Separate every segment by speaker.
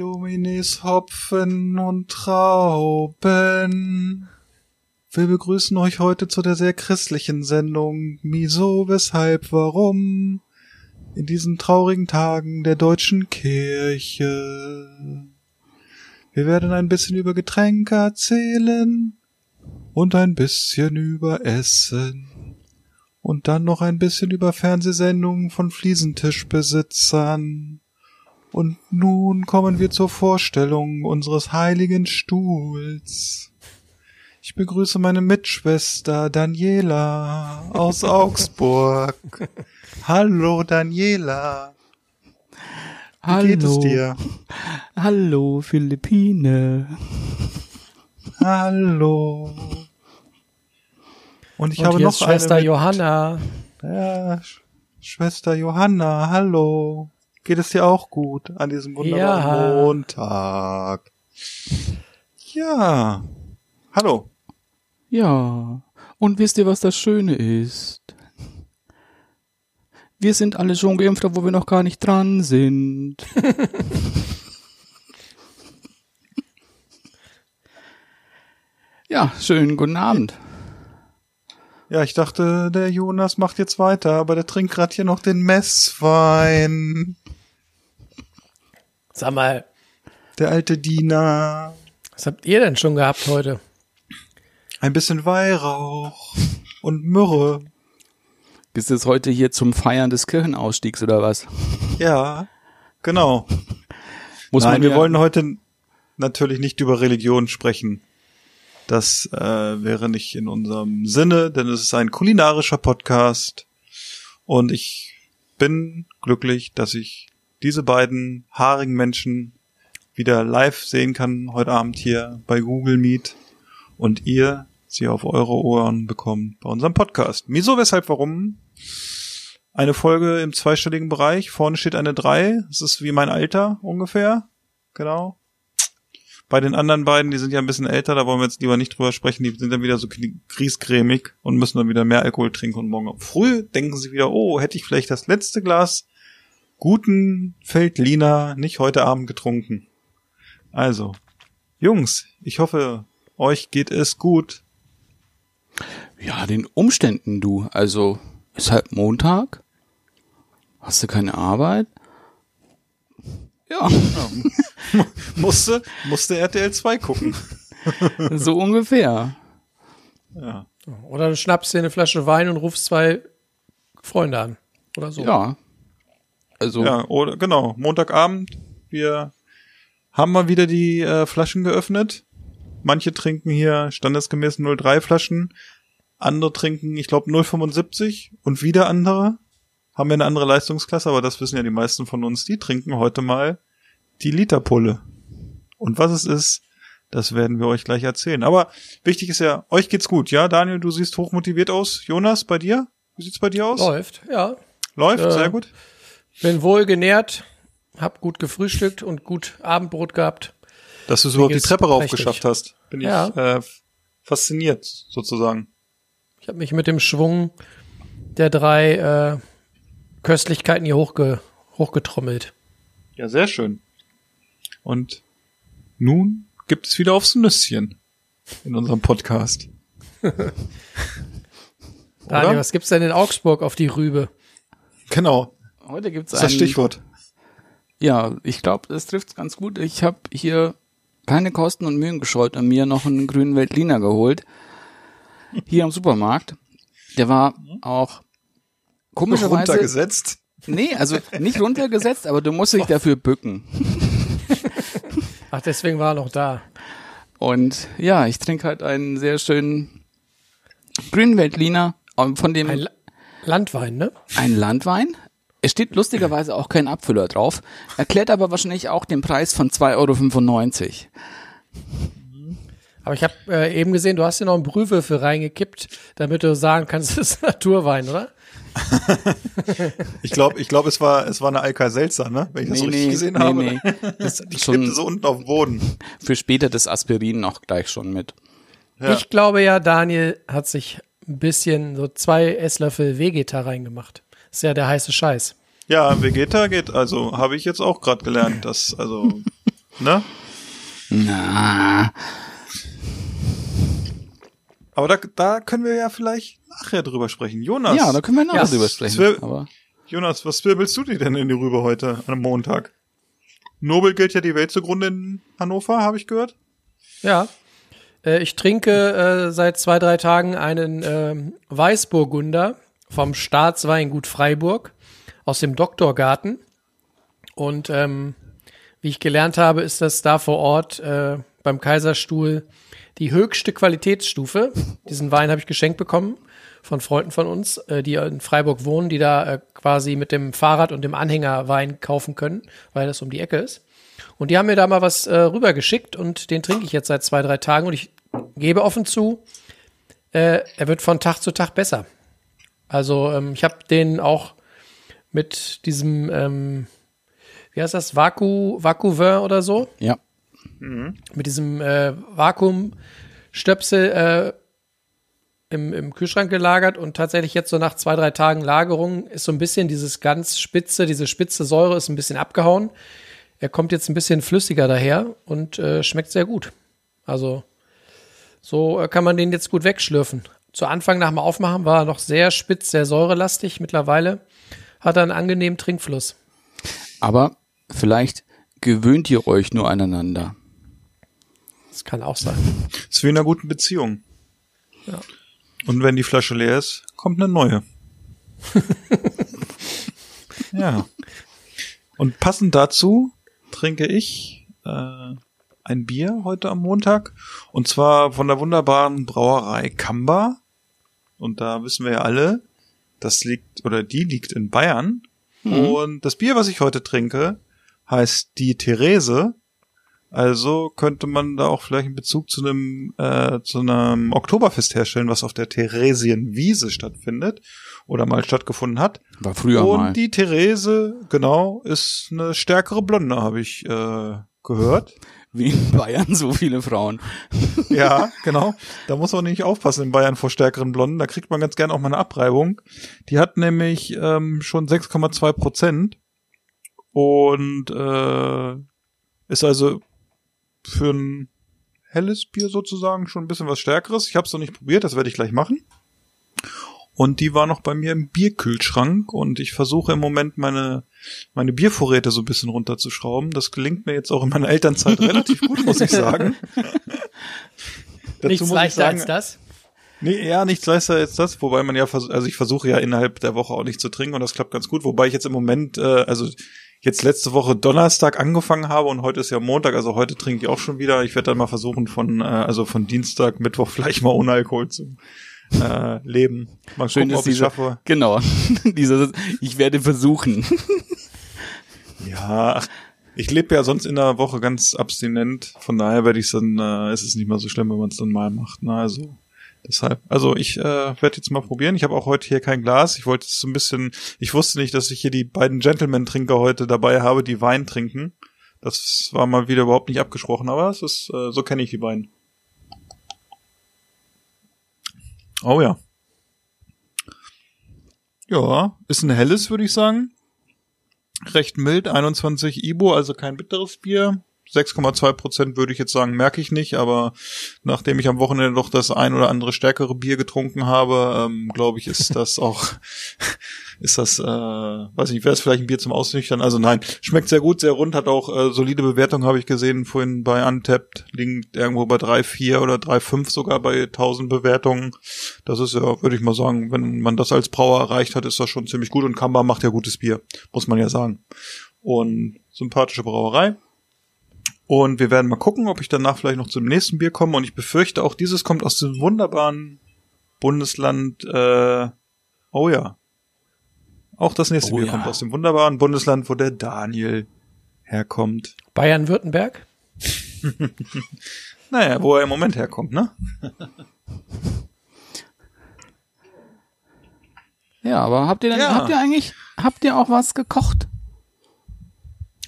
Speaker 1: Dominis, Hopfen und Trauben. Wir begrüßen euch heute zu der sehr christlichen Sendung Wieso, weshalb, warum in diesen traurigen Tagen der deutschen Kirche. Wir werden ein bisschen über Getränke erzählen und ein bisschen über Essen und dann noch ein bisschen über Fernsehsendungen von Fliesentischbesitzern. Und nun kommen wir zur Vorstellung unseres heiligen Stuhls. Ich begrüße meine Mitschwester Daniela aus Augsburg. Hallo Daniela. Wie geht es dir?
Speaker 2: Hallo, Philippine.
Speaker 1: Hallo. Und ich
Speaker 3: Und
Speaker 1: habe noch
Speaker 3: Schwester
Speaker 1: eine
Speaker 3: Johanna.
Speaker 1: Ja, Sch- Schwester Johanna, hallo. Geht es dir auch gut an diesem wunderbaren
Speaker 3: Ja.
Speaker 1: Montag? Ja. Hallo.
Speaker 2: Ja, und wisst ihr, was das Schöne ist? Wir sind alle schon geimpft, obwohl wir noch gar nicht dran sind. ja, schönen guten Abend.
Speaker 1: Ja, ich dachte, der Jonas macht jetzt weiter, aber der trinkt gerade hier noch den Messwein.
Speaker 3: Sag mal,
Speaker 1: Der alte Diener.
Speaker 3: was habt ihr denn schon gehabt heute?
Speaker 1: Ein bisschen Weihrauch und Myrrhe.
Speaker 2: Ist es heute hier zum Feiern des Kirchenausstiegs oder was?
Speaker 1: Ja, genau.
Speaker 2: Muss
Speaker 1: Nein,
Speaker 2: man
Speaker 1: wir
Speaker 2: ja-
Speaker 1: wollen heute natürlich nicht über Religion sprechen. Das äh, wäre nicht in unserem Sinne, denn es ist ein kulinarischer Podcast. Und ich bin glücklich, dass ich diese beiden haarigen Menschen wieder live sehen kann heute Abend hier bei Google Meet und ihr sie auf eure Ohren bekommt bei unserem Podcast. Wieso, weshalb, warum? Eine Folge im zweistelligen Bereich. Vorne steht eine 3. Das ist wie mein Alter ungefähr. Genau. Bei den anderen beiden, die sind ja ein bisschen älter, da wollen wir jetzt lieber nicht drüber sprechen. Die sind dann wieder so griesgrämig und müssen dann wieder mehr Alkohol trinken und morgen früh denken sie wieder, oh, hätte ich vielleicht das letzte Glas guten Feldliner nicht heute Abend getrunken. Also, Jungs, ich hoffe, euch geht es gut.
Speaker 2: Ja, den Umständen, du. Also, ist halt Montag. Hast du keine Arbeit? Ja,
Speaker 1: Musste, musste RTL 2 gucken.
Speaker 2: so ungefähr.
Speaker 1: Ja.
Speaker 3: Oder du schnappst dir eine Flasche Wein und rufst zwei Freunde an. Oder so.
Speaker 2: Ja. Also,
Speaker 1: Ja, oder genau, Montagabend, wir haben mal wieder die äh, Flaschen geöffnet. Manche trinken hier standesgemäß 03 Flaschen, andere trinken, ich glaube 075 und wieder andere haben wir eine andere Leistungsklasse, aber das wissen ja die meisten von uns, die trinken heute mal die Literpulle. Und was es ist, das werden wir euch gleich erzählen. Aber wichtig ist ja, euch geht's gut, ja? Daniel, du siehst hochmotiviert aus. Jonas, bei dir? Wie sieht's bei dir aus?
Speaker 3: Läuft, ja.
Speaker 1: Läuft,
Speaker 3: Äh,
Speaker 1: sehr gut.
Speaker 3: Bin wohl genährt, hab gut gefrühstückt und gut Abendbrot gehabt.
Speaker 1: Dass du es überhaupt die Treppe raufgeschafft hast. Bin
Speaker 3: Ja.
Speaker 1: ich äh, fasziniert, sozusagen.
Speaker 3: Ich habe mich mit dem Schwung der drei äh, Köstlichkeiten hier hochge hochgetrommelt.
Speaker 1: Ja, sehr schön. Und nun gibt es wieder aufs Nüsschen in unserem Podcast.
Speaker 3: Daniel, was gibt's denn in Augsburg auf die Rübe?
Speaker 1: Genau,
Speaker 2: heute gibt's
Speaker 1: das ist das
Speaker 2: ein-
Speaker 1: Stichwort.
Speaker 2: Ja, ich glaube, das trifft ganz gut. Ich habe hier keine Kosten und Mühen gescheut und mir noch einen grünen Veltliner geholt. Hier am Supermarkt. Der war auch komischerweise.
Speaker 1: Runtergesetzt.
Speaker 2: Nee, also nicht runtergesetzt, aber du musst dich dafür bücken.
Speaker 3: Ach, deswegen war er noch da.
Speaker 2: Und ja, ich trinke halt einen sehr schönen grünen Veltliner ähm, von dem
Speaker 3: Ein La Landwein, ne?
Speaker 2: ein Landwein. Es steht lustigerweise auch kein Abfüller drauf, erklärt aber wahrscheinlich auch den Preis von 2,95 Euro.
Speaker 3: Aber ich habe äh, eben gesehen, du hast hier noch einen Brühwürfel reingekippt, damit du sagen kannst, es ist Naturwein, oder?
Speaker 1: Ich glaube, ich glaube, es war, es war eine Alka Seltzer, ne? Wenn ich das
Speaker 2: Nee,
Speaker 1: so richtig
Speaker 2: nee,
Speaker 1: gesehen
Speaker 2: nee,
Speaker 1: habe.
Speaker 2: nee. Das
Speaker 1: Die kippte so unten auf den Boden.
Speaker 2: für später das Aspirin noch gleich schon mit.
Speaker 1: Ja.
Speaker 3: Ich glaube ja, Daniel hat sich ein bisschen so zwei Esslöffel Vegeta reingemacht. Ist ja der heiße Scheiß.
Speaker 1: Ja, Vegeta geht, also habe ich jetzt auch gerade gelernt, dass, also, ne?
Speaker 2: Na,
Speaker 1: Aber da, da können wir ja vielleicht nachher drüber sprechen. Jonas,
Speaker 2: ja, da können wir nachher
Speaker 3: Ja.
Speaker 2: drüber sprechen.
Speaker 1: wär-
Speaker 2: Aber
Speaker 1: Jonas, was wirbelst du dir denn in die Rübe heute am Montag? Nobel gilt ja die Welt zugrunde in Hannover, habe ich gehört.
Speaker 3: Ja. Äh, ich trinke äh, seit zwei, drei Tagen einen ähm, Weißburgunder vom Staatsweingut Freiburg aus dem Doktorgarten. Und ähm, wie ich gelernt habe, ist das da vor Ort äh, beim Kaiserstuhl die höchste Qualitätsstufe. Diesen Wein habe ich geschenkt bekommen von Freunden von uns, äh, die in Freiburg wohnen, die da äh, quasi mit dem Fahrrad und dem Anhänger Wein kaufen können, weil das um die Ecke ist. Und die haben mir da mal was äh, rübergeschickt und den trinke ich jetzt seit zwei, drei Tagen und ich gebe offen zu, äh, er wird von Tag zu Tag besser. Also ähm, ich habe den auch mit diesem, ähm, wie heißt das, Vaku, Vakuvin oder so,
Speaker 2: ja,
Speaker 3: mit diesem äh, Vakuumstöpsel äh, im, im Kühlschrank gelagert und tatsächlich jetzt so nach zwei, drei Tagen Lagerung ist so ein bisschen dieses ganz spitze, diese spitze Säure ist ein bisschen abgehauen. Er kommt jetzt ein bisschen flüssiger daher und äh, schmeckt sehr gut. Also so äh, kann man den jetzt gut wegschlürfen. Zu Anfang nach dem Aufmachen war er noch sehr spitz, sehr säurelastig. Mittlerweile hat er einen angenehmen Trinkfluss.
Speaker 2: aber vielleicht gewöhnt ihr euch nur aneinander.
Speaker 3: Das kann auch sein.
Speaker 1: Ist wie in einer guten Beziehung. Und wenn die Flasche leer ist, kommt eine neue. ja. Und passend dazu trinke ich äh, ein Bier heute am Montag. Und zwar von der wunderbaren Brauerei Kamba. Und da wissen wir ja alle, das liegt, oder die liegt in Bayern. Und das Bier, was ich heute trinke, heißt die Therese. Also könnte man da auch vielleicht einen Bezug zu einem äh, zu einem Oktoberfest herstellen, was auf der Theresienwiese stattfindet oder mal stattgefunden hat.
Speaker 2: War früher
Speaker 1: Und
Speaker 2: mal.
Speaker 1: die Therese, genau, ist eine stärkere Blonde, habe ich äh, gehört.
Speaker 2: Wie in Bayern so viele Frauen.
Speaker 1: Ja, genau. Da muss man nicht aufpassen in Bayern vor stärkeren Blonden. Da kriegt man ganz gern auch mal eine Abreibung. Die hat nämlich ähm, schon 6,2 Prozent und äh, ist also für ein helles Bier sozusagen schon ein bisschen was Stärkeres. Ich habe es noch nicht probiert, das werde ich gleich machen. Und die war noch bei mir im Bierkühlschrank und ich versuche im Moment meine, meine Biervorräte so ein bisschen runterzuschrauben. Das gelingt mir jetzt auch in meiner Elternzeit relativ gut, muss ich sagen.
Speaker 3: Nichts leichter
Speaker 1: sagen,
Speaker 3: als das.
Speaker 1: Nee, ja, nichts leichter als das, wobei man ja, also ich versuche ja innerhalb der Woche auch nicht zu trinken und das klappt ganz gut, wobei ich jetzt im Moment, äh, also jetzt letzte Woche Donnerstag angefangen habe und heute ist ja Montag, also heute trinke ich auch schon wieder. Ich werde dann mal versuchen von, äh, also von Dienstag, Mittwoch vielleicht mal ohne Alkohol zu äh, leben. Mal
Speaker 2: Schön
Speaker 1: gucken, ob ich
Speaker 2: diese,
Speaker 1: schaffe.
Speaker 2: genau, dieses, ich werde versuchen.
Speaker 1: Ja, ich lebe ja sonst in der Woche ganz abstinent, von daher werde ich dann, äh, ist es nicht mal so schlimm, wenn man es dann mal macht. Ne? Also deshalb, also ich äh, werde jetzt mal probieren. Ich habe auch heute hier kein Glas. Ich wollte es so ein bisschen, ich wusste nicht, dass ich hier die beiden Gentleman-Trinker heute dabei habe, die Wein trinken. Das war mal wieder überhaupt nicht abgesprochen, aber es ist, äh, so kenne ich die beiden. Oh ja. Ja, ist ein helles, würde ich sagen recht mild, 21 Ibo, also kein bitteres Bier. 6,2 Prozent würde ich jetzt sagen, merke ich nicht, aber nachdem ich am Wochenende doch das ein oder andere stärkere Bier getrunken habe, ähm, glaube ich, ist das auch, ist das, äh, weiß nicht, wäre es vielleicht ein Bier zum Ausnüchtern? Also nein, schmeckt sehr gut, sehr rund, hat auch äh, solide Bewertung, habe ich gesehen, vorhin bei Untapped, liegt irgendwo bei 3,4 oder 3,5 sogar bei 1000 Bewertungen. Das ist ja, würde ich mal sagen, wenn man das als Brauer erreicht hat, ist das schon ziemlich gut und Kamba macht ja gutes Bier, muss man ja sagen. Und sympathische Brauerei. Und wir werden mal gucken, ob ich danach vielleicht noch zum nächsten Bier komme. Und ich befürchte auch, dieses kommt aus dem wunderbaren Bundesland, äh, oh ja, Auch das nächste
Speaker 2: Oh
Speaker 1: Bier
Speaker 2: ja.
Speaker 1: kommt aus dem wunderbaren Bundesland, wo der Daniel herkommt.
Speaker 3: Bayern-Württemberg?
Speaker 1: Naja, wo er im Moment herkommt, ne?
Speaker 2: Ja, aber habt ihr denn,
Speaker 1: Ja.
Speaker 2: habt ihr eigentlich, habt ihr auch was gekocht?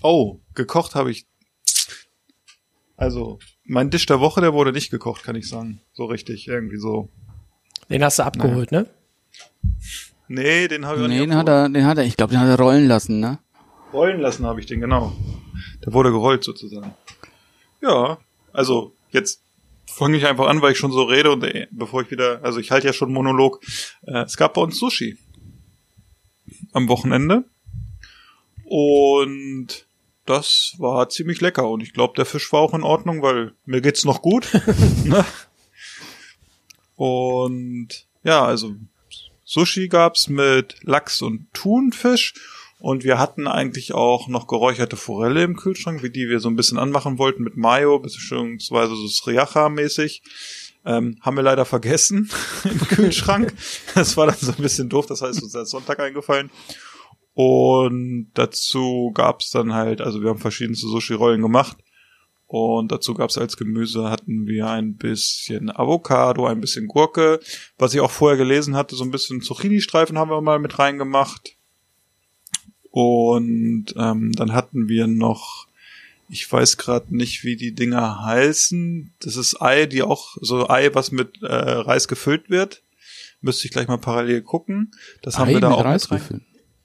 Speaker 1: Oh, gekocht habe ich. Also, mein Tisch der Woche, der wurde nicht gekocht, kann ich sagen. So richtig, irgendwie so.
Speaker 3: Den hast du abgeholt, ne?
Speaker 1: Nee, den habe ich auch
Speaker 2: Nee,
Speaker 1: nicht
Speaker 2: den hat er, den hat er, ich glaube, den hat er rollen lassen, ne?
Speaker 1: rollen lassen, habe ich den, genau. Der wurde gerollt sozusagen. Ja, also jetzt fange ich einfach an, weil ich schon so rede und äh, bevor ich wieder, also ich halte ja schon Monolog. Äh, es gab bei uns Sushi am Wochenende und das war ziemlich lecker und ich glaube, der Fisch war auch in Ordnung, weil mir geht's noch gut. ne? Und ja, also Sushi gab's mit Lachs und Thunfisch und wir hatten eigentlich auch noch geräucherte Forelle im Kühlschrank, wie die wir so ein bisschen anmachen wollten mit Mayo, beziehungsweise so Sriracha-mäßig. Ähm, haben wir leider vergessen im Kühlschrank. Das war dann so ein bisschen doof, das heißt, uns ist Sonntag eingefallen. Und dazu gab's dann halt, also wir haben verschiedenste Sushi-Rollen gemacht. Und dazu gab's als Gemüse hatten wir ein bisschen Avocado, ein bisschen Gurke. Was ich auch vorher gelesen hatte, so ein bisschen Zucchini-Streifen haben wir mal mit reingemacht. Und ähm, dann hatten wir noch, ich weiß gerade nicht, wie die Dinger heißen. Das ist Ei, die auch so Ei, was mit äh, Reis gefüllt wird. Müsste ich gleich mal parallel gucken. Das haben
Speaker 2: Ei
Speaker 1: wir da
Speaker 2: mit
Speaker 1: auch
Speaker 2: Reis
Speaker 1: mit rein.
Speaker 2: gefüllt.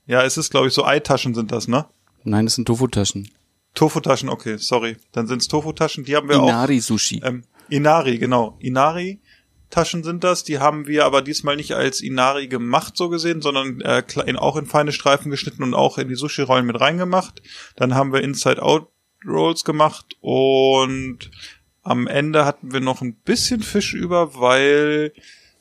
Speaker 1: Ja, es ist glaube ich so Eitaschen sind das, ne?
Speaker 2: Nein, das sind Tofu-Taschen.
Speaker 1: Tofu-Taschen, okay, sorry. Dann sind's Tofu-Taschen, die haben wir auch.
Speaker 2: Inari-Sushi.
Speaker 1: Ähm, Inari, genau. Inari Taschen sind das. Die haben wir aber diesmal nicht als Inari gemacht, so gesehen, sondern äh, in, auch in feine Streifen geschnitten und auch in die Sushi-Rollen mit reingemacht. Dann haben wir Inside-Out-Rolls gemacht und am Ende hatten wir noch ein bisschen Fisch über, weil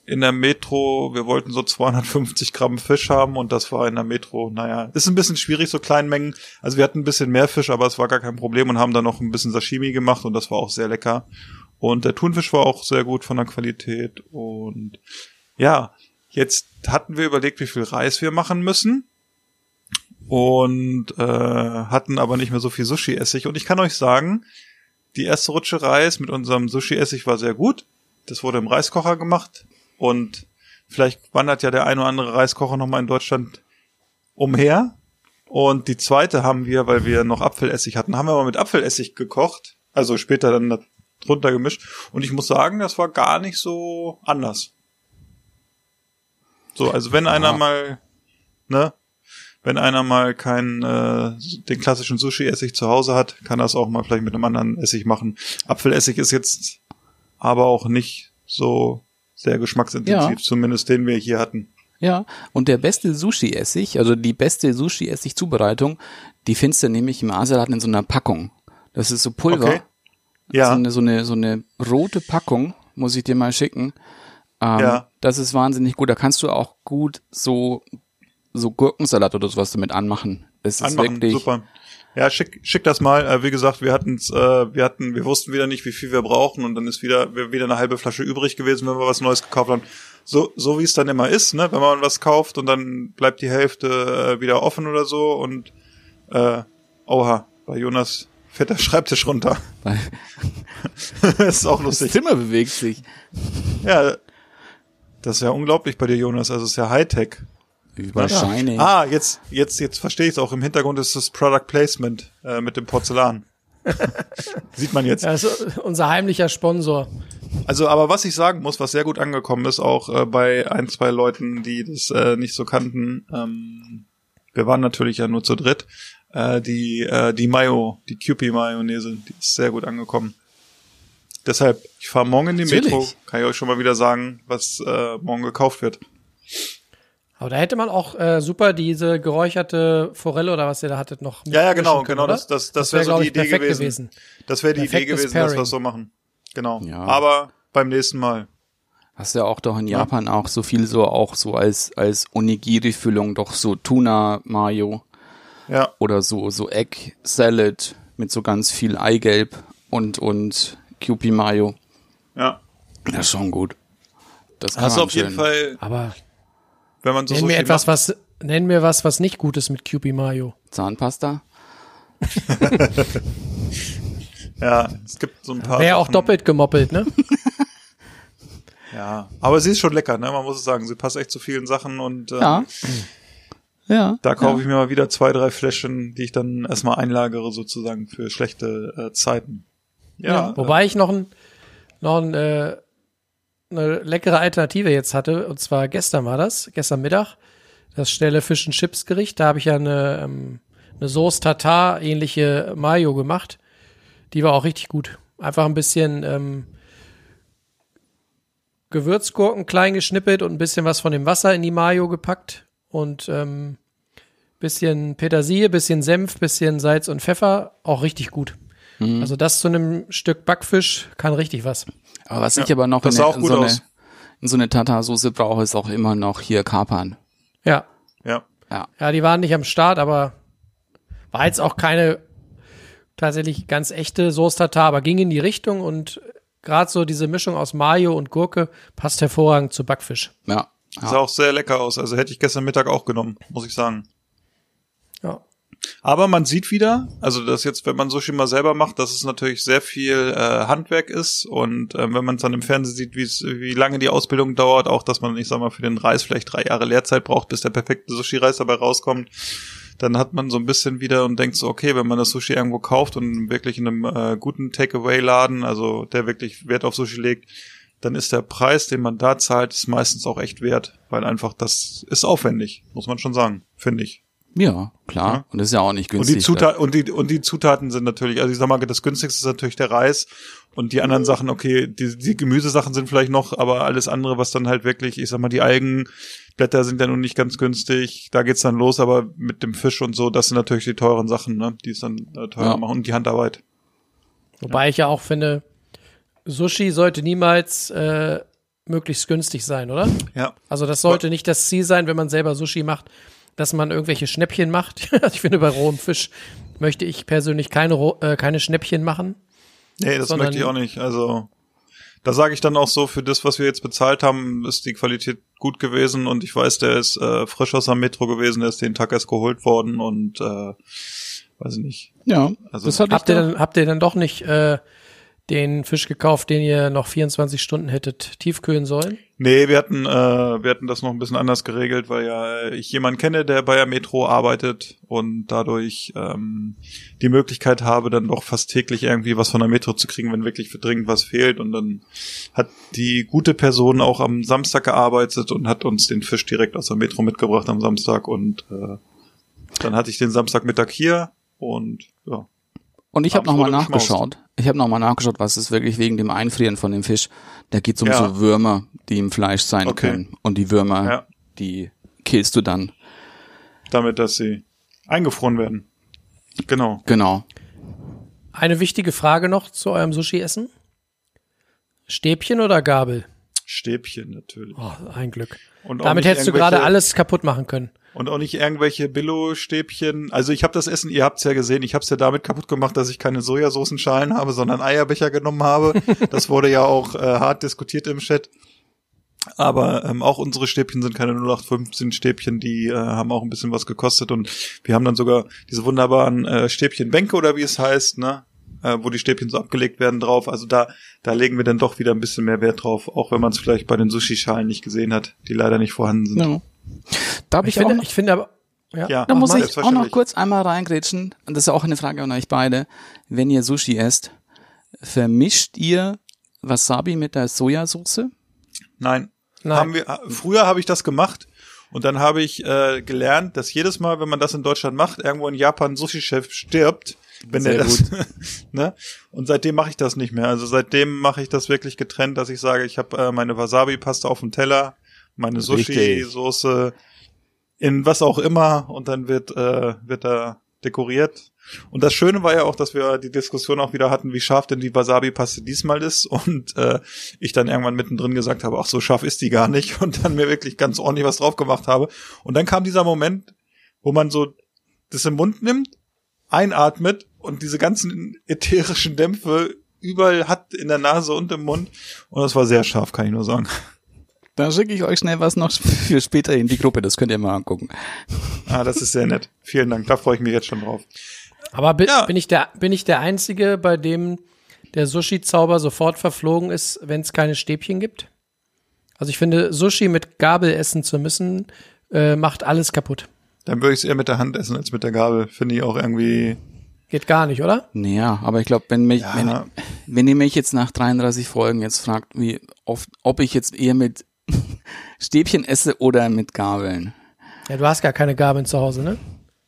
Speaker 1: in der Metro, wir wollten so 250 Gramm Fisch haben und das war in der Metro, naja, ist ein bisschen schwierig, so kleinen Mengen. Also wir hatten ein bisschen mehr Fisch, aber es war gar kein Problem und haben dann noch ein bisschen Sashimi gemacht und das war auch sehr lecker. Und der Thunfisch war auch sehr gut von der Qualität und ja, jetzt hatten wir überlegt, wie viel Reis wir machen müssen und äh, hatten aber nicht mehr so viel Sushi-Essig und ich kann euch sagen, die erste Rutsche Reis mit unserem Sushi-Essig war sehr gut. Das wurde im Reiskocher gemacht und vielleicht wandert ja der ein oder andere Reiskocher nochmal in Deutschland umher. Und die zweite haben wir, weil wir noch Apfelessig hatten, haben wir mal mit Apfelessig gekocht. Also später dann da drunter gemischt. Und ich muss sagen, das war gar nicht so anders. So, also wenn einer mal, ne, wenn einer mal keinen, äh, den klassischen Sushi-Essig zu Hause hat, kann das auch mal vielleicht mit einem anderen Essig machen. Apfelessig ist jetzt aber auch nicht so sehr geschmacksintensiv,
Speaker 2: Ja.
Speaker 1: zumindest den wir hier hatten.
Speaker 2: Ja, und der beste Sushi-Essig, also die beste Sushi-Essig-Zubereitung, die findest du nämlich im Asialaden in so einer Packung. Das ist so Pulver.
Speaker 1: Okay. Ja.
Speaker 2: So eine, so eine, so eine rote Packung, muss ich dir mal schicken. Ähm,
Speaker 1: Ja.
Speaker 2: Das ist wahnsinnig gut. Da kannst du auch gut so, so Gurkensalat oder sowas damit anmachen. Das ist
Speaker 1: anmachen.
Speaker 2: wirklich,
Speaker 1: Super. Ja, schick, schick das mal. Äh, wie gesagt, wir hatten's, äh, wir hatten, wir wussten wieder nicht, wie viel wir brauchen und dann ist wieder, wir- wieder eine halbe Flasche übrig gewesen, wenn wir was Neues gekauft haben. So, so wie es dann immer ist, ne, wenn man was kauft und dann bleibt die Hälfte äh, wieder offen oder so und äh, oha, bei Jonas fährt der Schreibtisch runter. Das ist auch
Speaker 2: das
Speaker 1: lustig.
Speaker 2: Zimmer bewegt sich.
Speaker 1: Ja, das ist ja unglaublich bei dir, Jonas. Also es ist ja Hightech.
Speaker 2: Wahrscheinlich.
Speaker 1: Ah, jetzt, jetzt, jetzt verstehe ich es auch. Im Hintergrund ist das Product Placement äh, mit dem Porzellan. Sieht man jetzt.
Speaker 3: Das ist unser heimlicher Sponsor.
Speaker 1: Also, aber was ich sagen muss, was sehr gut angekommen ist, auch äh, bei ein, zwei Leuten, die das äh, nicht so kannten, ähm, wir waren natürlich ja nur zu dritt, äh, die, äh, die Mayo, die Kewpie-Mayonnaise, die ist sehr gut angekommen. Deshalb, ich fahre morgen in die
Speaker 2: Natürlich.
Speaker 1: Metro, kann ich euch schon mal wieder sagen, was äh, morgen gekauft wird.
Speaker 3: Aber da hätte man auch äh, super diese geräucherte Forelle oder was ihr da hattet noch.
Speaker 1: Ja, ja, genau,
Speaker 3: können,
Speaker 1: genau,
Speaker 3: oder?
Speaker 1: das, das, das,
Speaker 3: wär,
Speaker 1: wäre so
Speaker 3: glaub
Speaker 1: die Idee
Speaker 3: perfekt
Speaker 1: gewesen. Das wäre die Idee
Speaker 3: Perfektes
Speaker 1: gewesen, dass wir
Speaker 3: Pairing.
Speaker 1: es so machen. Genau.
Speaker 2: Ja.
Speaker 1: Aber beim nächsten Mal.
Speaker 2: Hast ja auch doch in Japan auch so viel so auch so als als Onigiri-Füllung doch so Tuna Mayo
Speaker 1: Ja,
Speaker 2: oder so so Egg Salad mit so ganz viel Eigelb und und Kewpie Mayo.
Speaker 1: ja.
Speaker 2: Das ist schon gut. Das kann
Speaker 1: Hast du
Speaker 2: man
Speaker 1: auf jeden Fall,
Speaker 3: Aber
Speaker 1: wenn man so
Speaker 3: nenn mir
Speaker 1: Sushi
Speaker 3: etwas,
Speaker 1: macht,
Speaker 3: was nenn mir was, was nicht gut ist mit Kewpie Mayo.
Speaker 2: Zahnpasta.
Speaker 1: Ja, es gibt so ein paar.
Speaker 3: Wäre auch doppelt gemoppelt, ne?
Speaker 1: Ja, aber sie ist schon lecker, ne? Man muss es sagen. Sie passt echt zu vielen Sachen und äh,
Speaker 2: Ja. Ja.
Speaker 1: da kaufe ich mir mal wieder zwei, drei Fläschchen, die ich dann erstmal einlagere sozusagen für schlechte äh, Zeiten. Ja, äh,
Speaker 3: Wobei ich noch ein, noch ein, äh, eine leckere Alternative jetzt hatte, und zwar gestern war das, gestern Mittag, das schnelle Fish and Chips Gericht. Da habe ich ja eine, ähm, eine Sauce Tartar ähnliche Mayo gemacht. Die war auch richtig gut. Einfach ein bisschen ähm, Gewürzgurken klein geschnippelt und ein bisschen was von dem Wasser in die Mayo gepackt und ähm, bisschen Petersilie, bisschen Senf, bisschen Salz und Pfeffer. Auch richtig gut. Also das zu einem Stück Backfisch kann richtig was.
Speaker 2: Aber was ich aber noch in,
Speaker 1: auch
Speaker 2: in,
Speaker 1: gut
Speaker 2: so eine,
Speaker 1: aus.
Speaker 2: in so eine Tartarsoße brauche, ist auch immer noch hier Kapern.
Speaker 3: Ja.
Speaker 1: ja.
Speaker 2: Ja.
Speaker 3: Ja, die waren nicht am Start, aber war jetzt auch keine tatsächlich ganz echte Sauce Tartar, aber ging in die Richtung und gerade so diese Mischung aus Mayo und Gurke passt hervorragend zu Backfisch.
Speaker 2: Ja.
Speaker 1: Sah auch sehr lecker aus. Also hätte ich gestern Mittag auch genommen, muss ich sagen.
Speaker 3: Ja.
Speaker 1: Aber man sieht wieder, also das jetzt, wenn man Sushi mal selber macht, dass es natürlich sehr viel äh, Handwerk ist und ähm, wenn man es dann im Fernsehen sieht, wie lange die Ausbildung dauert, auch dass man, ich sag mal, für den Reis vielleicht drei Jahre Lehrzeit braucht, bis der perfekte Sushi-Reis dabei rauskommt, dann hat man so ein bisschen wieder und denkt so, okay, wenn man das Sushi irgendwo kauft und wirklich in einem äh, guten Takeaway-Laden, also der wirklich Wert auf Sushi legt, dann ist der Preis, den man da zahlt, ist meistens auch echt wert, weil einfach das ist aufwendig, muss man schon sagen, finde ich.
Speaker 2: Ja, klar.
Speaker 1: Ja.
Speaker 2: Und das ist ja auch nicht
Speaker 1: Und
Speaker 2: günstig.
Speaker 1: die, Zutat, und, die, und die Zutaten sind natürlich, also ich sag mal, das günstigste ist natürlich der Reis und die anderen Sachen, okay, die, die Gemüsesachen sind vielleicht noch, aber alles andere, was dann halt wirklich, ich sag mal, die Algenblätter sind ja nun nicht ganz günstig, da geht's dann los, aber mit dem Fisch und so, das sind natürlich die teuren Sachen, ne, die es dann äh, teuer
Speaker 2: Ja.
Speaker 1: machen und die Handarbeit.
Speaker 3: Wobei ich ja auch finde, Sushi sollte niemals äh, möglichst günstig sein, oder?
Speaker 1: Ja.
Speaker 3: Also das sollte nicht das Ziel sein, wenn man selber Sushi macht, dass man irgendwelche Schnäppchen macht. Also ich finde, bei rohem Fisch möchte ich persönlich keine, äh, keine Schnäppchen machen.
Speaker 1: Nee, das
Speaker 3: Sondern-
Speaker 1: möchte ich auch nicht. Also da sage ich dann auch so, für das, was wir jetzt bezahlt haben, ist die Qualität gut gewesen und ich weiß, der ist äh, frisch aus dem Metro gewesen, der ist den Tag erst geholt worden und äh, weiß ich nicht.
Speaker 2: ja,
Speaker 1: Also-
Speaker 3: Habt
Speaker 2: ich
Speaker 3: ihr, dann, habt ihr dann doch nicht äh, den Fisch gekauft, den ihr noch 24 Stunden hättet tiefkühlen sollen?
Speaker 1: Nee, wir hatten, äh, wir hatten das noch ein bisschen anders geregelt, weil ja äh, ich jemanden kenne, der bei der Metro arbeitet und dadurch ähm, die Möglichkeit habe, dann doch fast täglich irgendwie was von der Metro zu kriegen, wenn wirklich für dringend was fehlt. Und dann hat die gute Person auch am Samstag gearbeitet und hat uns den Fisch direkt aus der Metro mitgebracht am Samstag und äh, dann hatte ich den Samstagmittag hier und ja.
Speaker 2: Und ich habe nochmal nachgeschaut. Ich habe nochmal nachgeschaut, was ist wirklich wegen dem Einfrieren von dem Fisch. Da geht's um
Speaker 1: Ja.
Speaker 2: so Würmer, die im Fleisch sein
Speaker 1: Okay.
Speaker 2: können. Und die Würmer,
Speaker 1: Ja.
Speaker 2: die killst du dann.
Speaker 1: Damit, dass sie eingefroren werden. Genau.
Speaker 2: Genau.
Speaker 3: Eine wichtige Frage noch zu eurem Sushi-Essen. Stäbchen oder Gabel?
Speaker 1: Stäbchen natürlich.
Speaker 3: Oh, ein Glück.
Speaker 1: Und
Speaker 3: Damit hättest du gerade alles kaputt machen können.
Speaker 1: Und auch nicht irgendwelche Billo-Stäbchen. Also ich habe das Essen, ihr habt's ja gesehen, ich habe es ja damit kaputt gemacht, dass ich keine Sojasoßenschalen habe, sondern Eierbecher genommen habe. Das wurde ja auch äh, hart diskutiert im Chat. Aber ähm, auch unsere Stäbchen sind keine 0815 Stäbchen, die äh, haben auch ein bisschen was gekostet und wir haben dann sogar diese wunderbaren äh, Stäbchenbänke oder wie es heißt, ne? Äh, wo die Stäbchen so abgelegt werden drauf. Also da, da legen wir dann doch wieder ein bisschen mehr Wert drauf, auch wenn man es vielleicht bei den Sushi-Schalen nicht gesehen hat, die leider nicht vorhanden sind.
Speaker 2: Ja. Da habe
Speaker 3: Ich
Speaker 2: ich, auch
Speaker 3: finde,
Speaker 2: noch,
Speaker 3: ich finde aber, ja,
Speaker 1: Ja.
Speaker 2: da muss
Speaker 1: mal.
Speaker 2: ich auch noch kurz einmal reingrätschen. Und das ist auch eine Frage an euch beide. Wenn ihr Sushi esst, vermischt ihr Wasabi mit der Sojasauce?
Speaker 1: Nein.
Speaker 3: Nein.
Speaker 1: Haben wir, früher habe ich das gemacht und dann habe ich äh, gelernt, dass jedes Mal, wenn man das in Deutschland macht, irgendwo in Japan ein Sushi-Chef stirbt, wenn
Speaker 2: Sehr
Speaker 1: der das, ne? Und seitdem mache ich das nicht mehr. Also seitdem mache ich das wirklich getrennt, dass ich sage, ich habe äh, meine Wasabi-Paste auf dem Teller, meine. Sushi-Soße in was auch immer und dann wird äh, wird da dekoriert. Und das Schöne war ja auch, dass wir die Diskussion auch wieder hatten, wie scharf denn die Wasabi-Paste diesmal ist. Und äh, ich dann irgendwann mittendrin gesagt habe, ach so scharf ist die gar nicht. Und dann mir wirklich ganz ordentlich was drauf gemacht habe. Und dann kam dieser Moment, wo man so das im Mund nimmt, einatmet und diese ganzen ätherischen Dämpfe überall hat in der Nase und im Mund. Und das war sehr scharf, kann ich nur sagen.
Speaker 2: Da schicke ich euch schnell was noch für später in die Gruppe, das könnt ihr mal angucken.
Speaker 1: Ah, das ist sehr nett. Vielen Dank, da freue ich mich jetzt schon drauf.
Speaker 3: Aber bin,
Speaker 1: Ja.
Speaker 3: bin, ich der, bin ich der Einzige, bei dem der Sushi-Zauber sofort verflogen ist, wenn es keine Stäbchen gibt? Also ich finde, Sushi mit Gabel essen zu müssen, äh, macht alles kaputt.
Speaker 1: Dann würde ich es eher mit der Hand essen als mit der Gabel. Finde ich auch irgendwie.
Speaker 3: Geht gar nicht, oder?
Speaker 2: Naja, aber ich glaube, wenn mich,
Speaker 1: Ja.
Speaker 2: wenn, wenn ihr mich jetzt nach 33 Folgen jetzt fragt, wie oft, ob ich jetzt eher mit Stäbchen esse oder mit Gabeln.
Speaker 3: Ja, du hast gar keine Gabeln zu Hause, ne?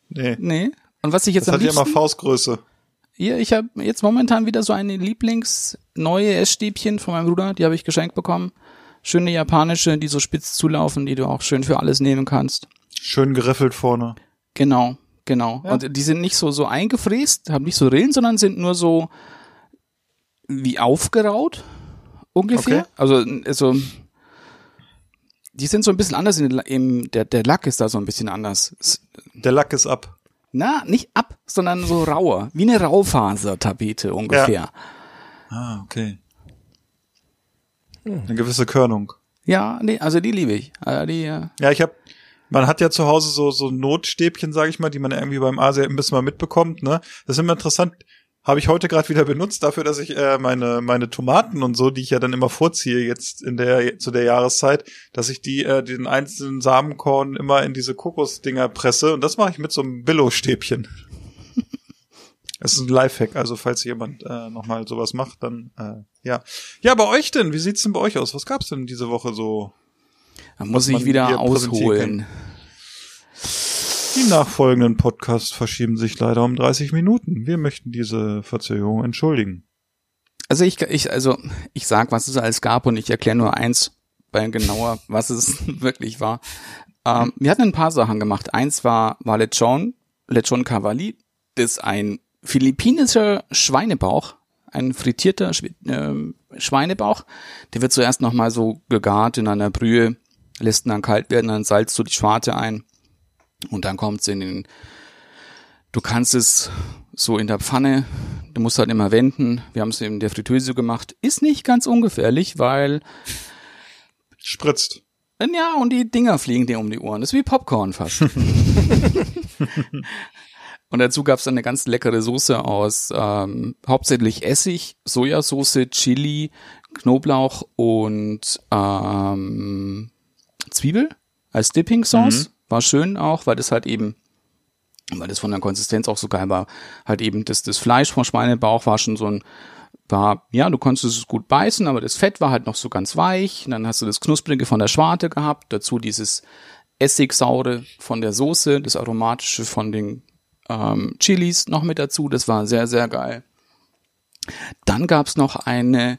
Speaker 1: Nee.
Speaker 2: Nee. Und was ich jetzt
Speaker 1: Das
Speaker 2: am
Speaker 1: hat ja immer Faustgröße.
Speaker 2: hier, ich habe jetzt momentan wieder so eine Lieblings neue Essstäbchen von meinem Bruder, die habe ich geschenkt bekommen. Schöne japanische, die so spitz zulaufen, die du auch schön für alles nehmen kannst.
Speaker 1: Schön geriffelt vorne.
Speaker 2: Genau, genau. Und die sind nicht so so eingefräst, haben nicht so Rillen, sondern sind nur so wie aufgeraut ungefähr.
Speaker 1: Okay.
Speaker 2: Also also die sind so ein bisschen anders in, im der der Lack ist da so ein bisschen anders.
Speaker 1: Der Lack ist ab.
Speaker 2: Na, nicht ab, sondern so rauer, wie eine Raufasertapete ungefähr.
Speaker 1: Ah, okay. Eine gewisse Körnung.
Speaker 2: Ja, nee, also die liebe ich. Also die äh,
Speaker 1: Ja, ich habe, man hat ja zu Hause so so Notstäbchen, sage ich mal, die man irgendwie beim Asia ein bisschen mal mitbekommt. Ne, das ist immer interessant. Habe ich heute gerade wieder benutzt dafür, dass ich äh, meine meine Tomaten und so, die ich ja dann immer vorziehe jetzt in der zu der Jahreszeit, dass ich die äh, den einzelnen Samenkorn immer in diese Kokosdinger presse und das mache ich mit so einem Billo-Stäbchen. Das ist ein Lifehack, also falls jemand äh, nochmal sowas macht, dann äh, ja. Ja, bei euch denn? Wie sieht's denn bei euch aus? Was gab's denn diese Woche so?
Speaker 2: da muss ich wieder ausholen.
Speaker 1: Die nachfolgenden Podcasts verschieben sich leider um 30 Minuten. Wir möchten diese Verzögerung entschuldigen.
Speaker 2: Also ich, ich, also ich sag, was es alles gab und ich erkläre nur eins, bei genauer, was es wirklich war. Ähm, wir hatten ein paar Sachen gemacht. Eins war, war Lechon, Lechon Cavalli. Das ist ein philippinischer Schweinebauch, ein frittierter Schwe ähm, Schweinebauch. Der wird zuerst nochmal so gegart in einer Brühe, lässt ihn dann kalt werden, dann salzt du die Schwarte ein und dann kommt's in den, du kannst es so in der Pfanne, du musst halt immer wenden. Wir haben es in der Fritteuse gemacht. Ist nicht ganz ungefährlich, weil
Speaker 1: Spritzt.
Speaker 2: ja, und die Dinger fliegen dir um die Ohren. Das ist wie Popcorn fast. und dazu gab's dann eine ganz leckere Soße aus ähm, hauptsächlich Essig, Sojasauce, Chili, Knoblauch und ähm, Zwiebel als Dipping Sauce. War schön auch, weil das halt eben weil das von der Konsistenz auch so geil war, halt eben das, das Fleisch vom Schweinebauch war schon so ein, war, ja, du konntest es gut beißen, aber das Fett war halt noch so ganz weich. Und dann hast du das Knusprige von der Schwarte gehabt, dazu dieses Essigsaure von der Soße, das Aromatische von den ähm, Chilis noch mit dazu. Das war sehr, sehr geil. Dann gab's noch eine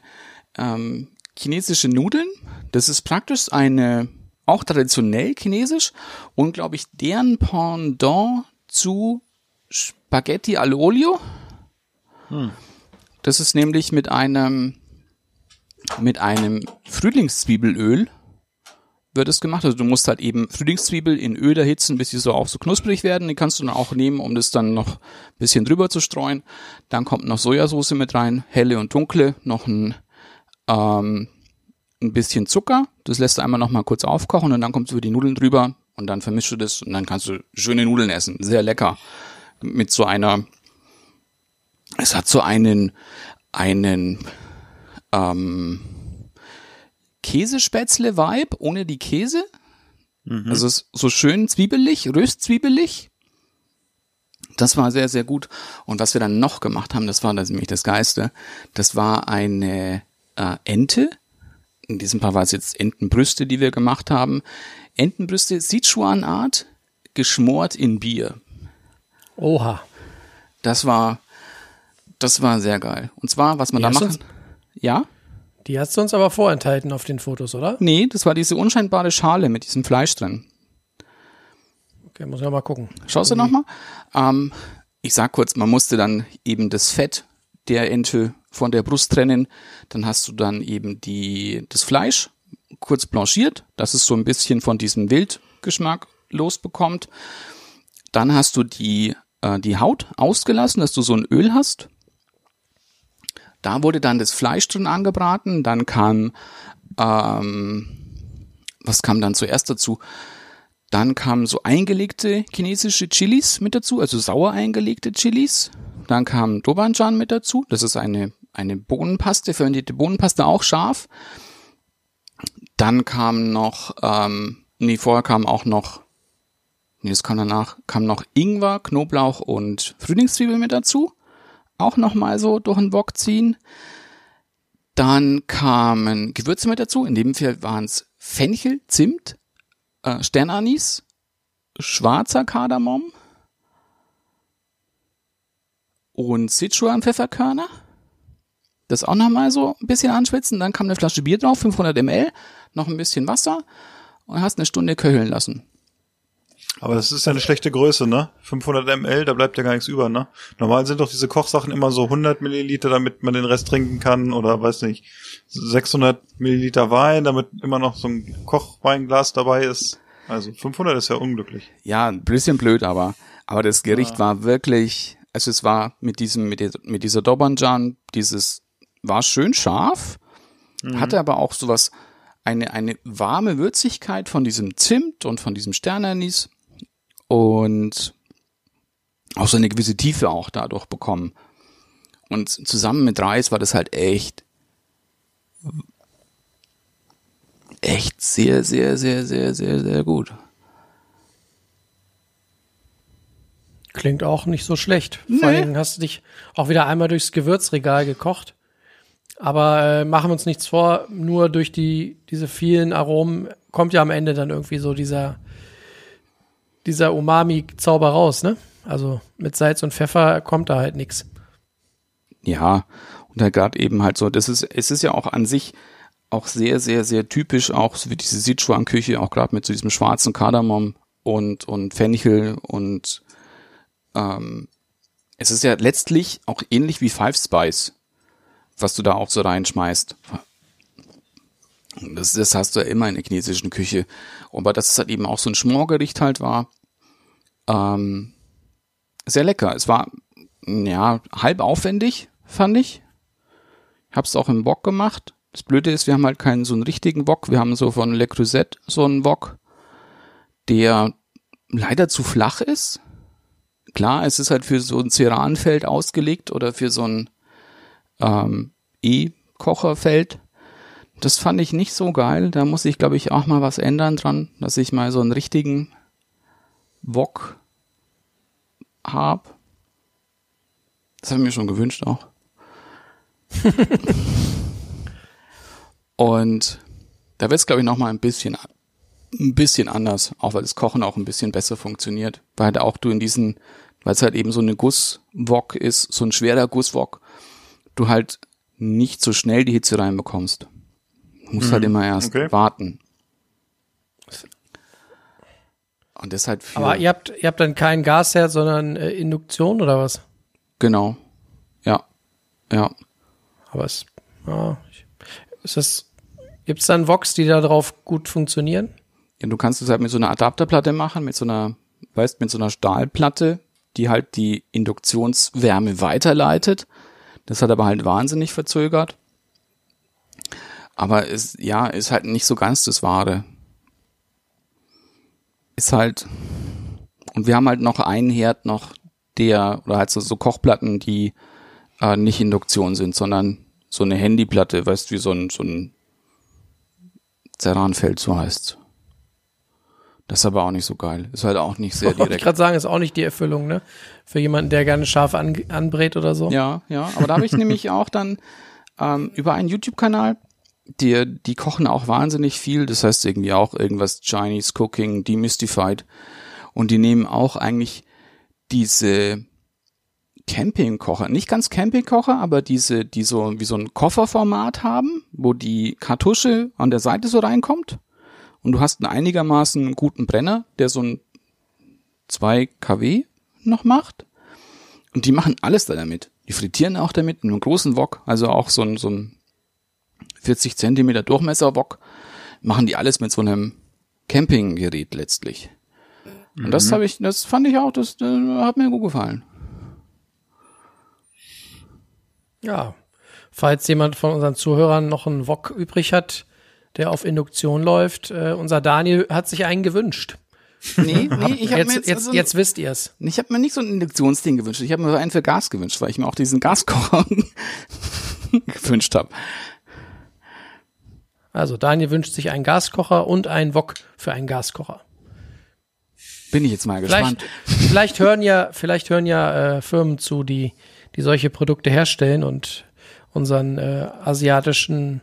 Speaker 2: ähm, chinesische Nudeln. Das ist praktisch eine, auch traditionell chinesisch und glaube ich deren Pendant zu Spaghetti all'olio. Das ist nämlich mit einem mit einem Frühlingszwiebelöl wird es gemacht. Also du musst halt eben Frühlingszwiebel in Öl erhitzen, bis sie so auch so knusprig werden. Die kannst du dann auch nehmen, um das dann noch ein bisschen drüber zu streuen. Dann kommt noch Sojasauce mit rein, helle und dunkle, noch ein, ähm, ein bisschen Zucker. Das lässt du einmal noch mal kurz aufkochen und dann kommst du über die Nudeln drüber und dann vermischst du das und dann kannst du schöne Nudeln essen. Sehr lecker. Mit so einer, es hat so einen, einen, ähm, Käsespätzle-Vibe ohne die Käse. Also es ist so schön zwiebelig, röstzwiebelig. Das war sehr, sehr gut. Und was wir dann noch gemacht haben, das war das nämlich das Geiste, das war eine äh, Ente. In diesem Fall war es jetzt Entenbrüste, die wir gemacht haben. Entenbrüste Sichuan-Art, geschmort in Bier.
Speaker 3: Oha.
Speaker 2: Das war, das war sehr geil. Und zwar, was man
Speaker 3: Wie
Speaker 2: da
Speaker 3: du's?
Speaker 2: Ja?
Speaker 3: Die hast du uns aber vorenthalten auf den Fotos, oder?
Speaker 2: Nee, das war diese unscheinbare Schale mit diesem Fleisch drin.
Speaker 3: Okay, muss ich mal gucken.
Speaker 2: Schaust du noch mal? Ähm, ich sag kurz, man musste dann eben das Fett der Ente von der Brust trennen. Dann hast du dann eben die, das Fleisch kurz blanchiert, dass es so ein bisschen von diesem Wildgeschmack losbekommt. Dann hast du die, äh, die Haut ausgelassen, dass du so ein Öl hast. Da wurde dann das Fleisch drin angebraten. Dann kam ähm, was kam dann zuerst dazu? Dann kamen so eingelegte chinesische Chilis mit dazu, also sauer eingelegte Chilis. Dann kam Dobanjan mit dazu. Das ist eine, eine Bohnenpaste, fermentierte Bohnenpaste, auch scharf. Dann kam noch, ähm, nee, vorher kam auch noch, nee, das kam danach, kam noch Ingwer, Knoblauch und Frühlingszwiebel mit dazu. Auch nochmal so durch den Wok ziehen. Dann kamen Gewürze mit dazu. In dem Fall waren es Fenchel, Zimt, äh, Sternanis, schwarzer Kardamom und Sichuan-Pfefferkörner. Das auch nochmal so ein bisschen anschwitzen. Dann kam eine Flasche Bier drauf, 500 ml, noch ein bisschen Wasser und hast eine Stunde köcheln lassen.
Speaker 1: Aber das ist ja eine schlechte Größe, ne? 500 ml, da bleibt ja gar nichts über, ne? Normal sind doch diese Kochsachen immer so 100 Milliliter, damit man den Rest trinken kann oder weiß nicht, 600 Milliliter Wein, damit immer noch so ein Kochweinglas dabei ist. Also 500 ist ja unglücklich.
Speaker 2: Ja, ein bisschen blöd, aber, aber das Gericht war wirklich, also es war mit diesem, mit, dieser- mit dieser Dobanjan, dieses, war schön scharf, hatte aber auch sowas, eine, eine warme Würzigkeit von diesem Zimt und von diesem Sternanis und auch so eine gewisse Tiefe auch dadurch bekommen. Und zusammen mit Reis war das halt echt, echt sehr, sehr, sehr, sehr, sehr, sehr gut.
Speaker 3: Klingt auch nicht so schlecht. Vor allen Dingen hast du dich auch wieder einmal durchs Gewürzregal gekocht. Aber äh, machen wir uns nichts vor, nur durch die, diese vielen Aromen kommt ja am Ende dann irgendwie so dieser, dieser Umami-Zauber raus, ne? Also mit Salz und Pfeffer kommt da halt nix.
Speaker 2: Ja, und halt gerade eben halt so, das ist, es ist ja auch an sich auch sehr, sehr, sehr typisch, auch so wie diese Sichuan-Küche, auch gerade mit so diesem schwarzen Kardamom und, und Fenchel und ähm, es ist ja letztlich auch ähnlich wie Five Spice, was du da auch so reinschmeißt. Das, das hast du ja immer in der chinesischen Küche. Aber dass es halt eben auch so ein Schmorgericht halt war, ähm, sehr lecker. Es war ja halb aufwendig, fand ich. Hab's auch im Wok gemacht. Das Blöde ist, wir haben halt keinen so einen richtigen Wok. Wir haben so von Le Creuset so einen Wok, der leider zu flach ist. Klar, es ist halt für so ein Ceranfeld ausgelegt oder für so ein ähm, E-Kocherfeld. Das fand ich nicht so geil. Da muss ich, glaube ich, auch mal was ändern dran, dass ich mal so einen richtigen Wok hab. Das habe ich mir schon gewünscht auch. Und da wird es, glaube ich, noch mal ein bisschen, ein bisschen anders, auch weil das Kochen auch ein bisschen besser funktioniert. Weil halt auch du in diesen, weil es halt eben so eine Gusswok ist, so ein schwerer Gusswok, du halt nicht so schnell die Hitze reinbekommst. Du musst halt immer erst
Speaker 1: okay.
Speaker 2: warten. Und deshalb für,
Speaker 3: Aber ihr habt, ihr habt dann kein Gasherd, sondern äh, Induktion oder was?
Speaker 2: genau. Ja. Ja.
Speaker 3: Aber es, ja, ich- ist das, gibt's dann Vox, die da drauf gut funktionieren?
Speaker 2: Ja, du kannst es halt mit so einer Adapterplatte machen, mit so einer, weißt, mit so einer Stahlplatte, die halt die Induktionswärme weiterleitet. Das hat aber halt wahnsinnig verzögert. Aber es, ja, ist halt nicht so ganz das Wahre. Ist halt, und wir haben halt noch einen Herd noch, der, oder halt so, so Kochplatten, die äh, nicht Induktion sind, sondern so eine Handyplatte, weißt, wie so ein, so ein Ceranfeld, so heißt's. Das ist aber auch nicht so geil. Ist halt auch nicht sehr
Speaker 3: Wollte ich
Speaker 2: direkt.
Speaker 3: gerade sagen, ist auch nicht die Erfüllung, ne? Für jemanden, der gerne scharf an, anbrät oder so.
Speaker 2: Ja, ja. Aber da habe ich nämlich auch dann ähm, über einen YouTube-Kanal, die, die kochen auch wahnsinnig viel. Das heißt irgendwie auch irgendwas Chinese Cooking, Demystified. Und die nehmen auch eigentlich diese Campingkocher, nicht ganz Campingkocher, aber diese, die so wie so ein Kofferformat haben, wo die Kartusche an der Seite so reinkommt. Und du hast einen einigermaßen guten Brenner, der so ein 2 kW noch macht. Und die machen alles da damit. Die frittieren auch damit in einem großen Wok, also auch so ein, so ein 40 Zentimeter Durchmesser Wok, machen die alles mit so einem Campinggerät letztlich. Und das habe ich, das fand ich auch, das äh, hat mir gut gefallen.
Speaker 3: Ja. Falls jemand von unseren Zuhörern noch einen Wok übrig hat, der auf Induktion läuft. Äh, unser Daniel hat sich einen gewünscht.
Speaker 2: Nee, nee, ich habe
Speaker 3: Jetzt,
Speaker 2: mir
Speaker 3: jetzt,
Speaker 2: jetzt, also,
Speaker 3: jetzt wisst ihr es.
Speaker 2: ich habe mir nicht so ein Induktionsding gewünscht. Ich habe mir einen für Gas gewünscht, weil ich mir auch diesen Gaskocher gewünscht habe.
Speaker 3: Also Daniel wünscht sich einen Gaskocher und einen Wok für einen Gaskocher.
Speaker 2: Bin ich jetzt mal
Speaker 3: Vielleicht,
Speaker 2: gespannt.
Speaker 3: vielleicht hören ja, vielleicht hören ja äh, Firmen zu, die, die solche Produkte herstellen und unseren äh, asiatischen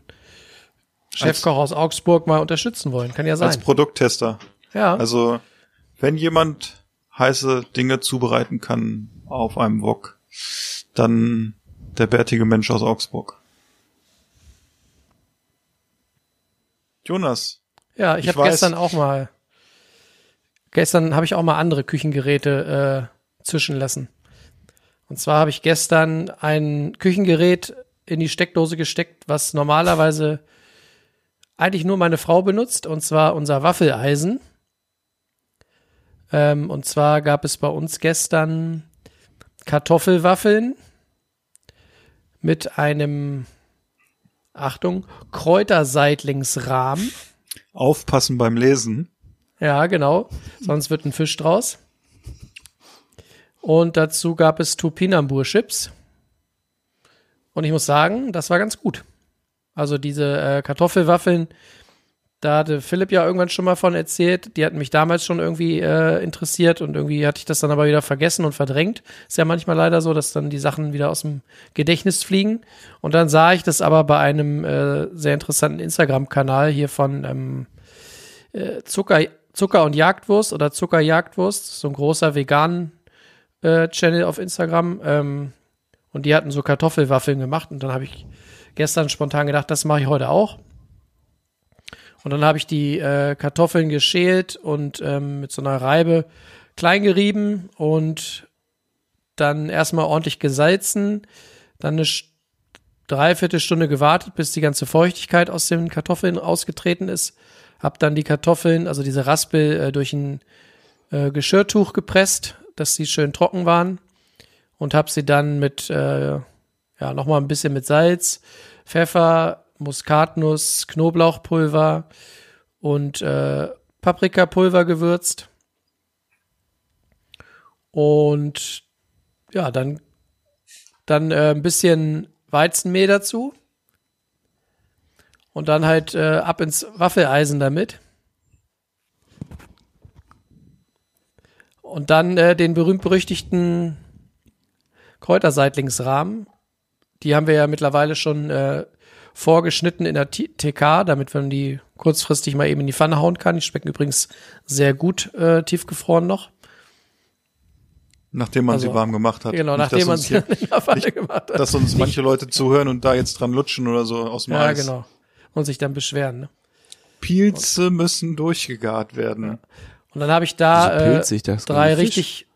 Speaker 3: Chefkoch aus Augsburg mal unterstützen wollen. Kann ja
Speaker 1: Als
Speaker 3: sein.
Speaker 1: Produkttester.
Speaker 3: Ja.
Speaker 1: Also, wenn jemand heiße Dinge zubereiten kann auf einem Wok, dann der bärtige Mensch aus Augsburg. Jonas,
Speaker 3: Ja, ich,
Speaker 1: Ich
Speaker 3: habe gestern auch mal, gestern habe ich auch mal andere Küchengeräte äh, zischen lassen. Und zwar habe ich gestern ein Küchengerät in die Steckdose gesteckt, was normalerweise eigentlich nur meine Frau benutzt, und zwar unser Waffeleisen. Ähm, und zwar gab es bei uns gestern Kartoffelwaffeln mit einem, Achtung, Kräuterseitlingsrahmen.
Speaker 1: aufpassen beim Lesen.
Speaker 3: Ja, genau. Sonst wird ein Fisch draus. Und dazu gab es Tupinambur-Chips. Und ich muss sagen, das war ganz gut. Also diese äh, Kartoffelwaffeln, da hatte Philipp ja irgendwann schon mal von erzählt. Die hatten mich damals schon irgendwie äh, interessiert und irgendwie hatte ich das dann aber wieder vergessen und verdrängt. Ist ja manchmal leider so, dass dann die Sachen wieder aus dem Gedächtnis fliegen. Und dann sah ich das aber bei einem äh, sehr interessanten Instagram-Kanal hier von ähm, äh, Zucker, Zucker und Jagdwurst oder Zuckerjagdwurst, so ein großer vegan äh, Channel auf Instagram. Ähm, und die hatten so Kartoffelwaffeln gemacht und dann habe ich gestern spontan gedacht, das mache ich heute auch. Und dann habe ich die äh, Kartoffeln geschält und ähm, mit so einer Reibe klein gerieben und dann erstmal ordentlich gesalzen, dann eine Dreiviertelstunde gewartet, bis die ganze Feuchtigkeit aus den Kartoffeln ausgetreten ist. Hab dann die Kartoffeln, also diese Raspel, äh, durch ein äh, Geschirrtuch gepresst, dass sie schön trocken waren und habe sie dann mit äh, ja nochmal ein bisschen mit Salz, Pfeffer, Muskatnuss, Knoblauchpulver und äh, Paprikapulver gewürzt. Und ja, dann dann äh, ein bisschen Weizenmehl dazu. Und dann halt äh, ab ins Waffeleisen damit. Und dann äh, den berühmt-berüchtigten Kräuterseitlingsrahmen. Die haben wir ja mittlerweile schon äh, vorgeschnitten in der TK, damit man die kurzfristig mal eben in die Pfanne hauen kann. Die schmecken übrigens sehr gut äh, tiefgefroren noch.
Speaker 1: Nachdem man
Speaker 3: Also,
Speaker 1: sie warm gemacht hat.
Speaker 3: Genau,
Speaker 1: Nicht,
Speaker 3: nachdem
Speaker 1: dass
Speaker 3: man sie
Speaker 1: hier,
Speaker 3: in der Pfanne
Speaker 1: nicht,
Speaker 3: gemacht hat.
Speaker 1: dass uns manche Leute zuhören und da jetzt dran lutschen oder so aus dem
Speaker 3: Ja,
Speaker 1: Eis.
Speaker 3: genau. Und sich dann beschweren. Ne?
Speaker 1: Pilze müssen durchgegart werden.
Speaker 3: Und dann habe ich da
Speaker 2: Wieso
Speaker 3: äh, drei richtig,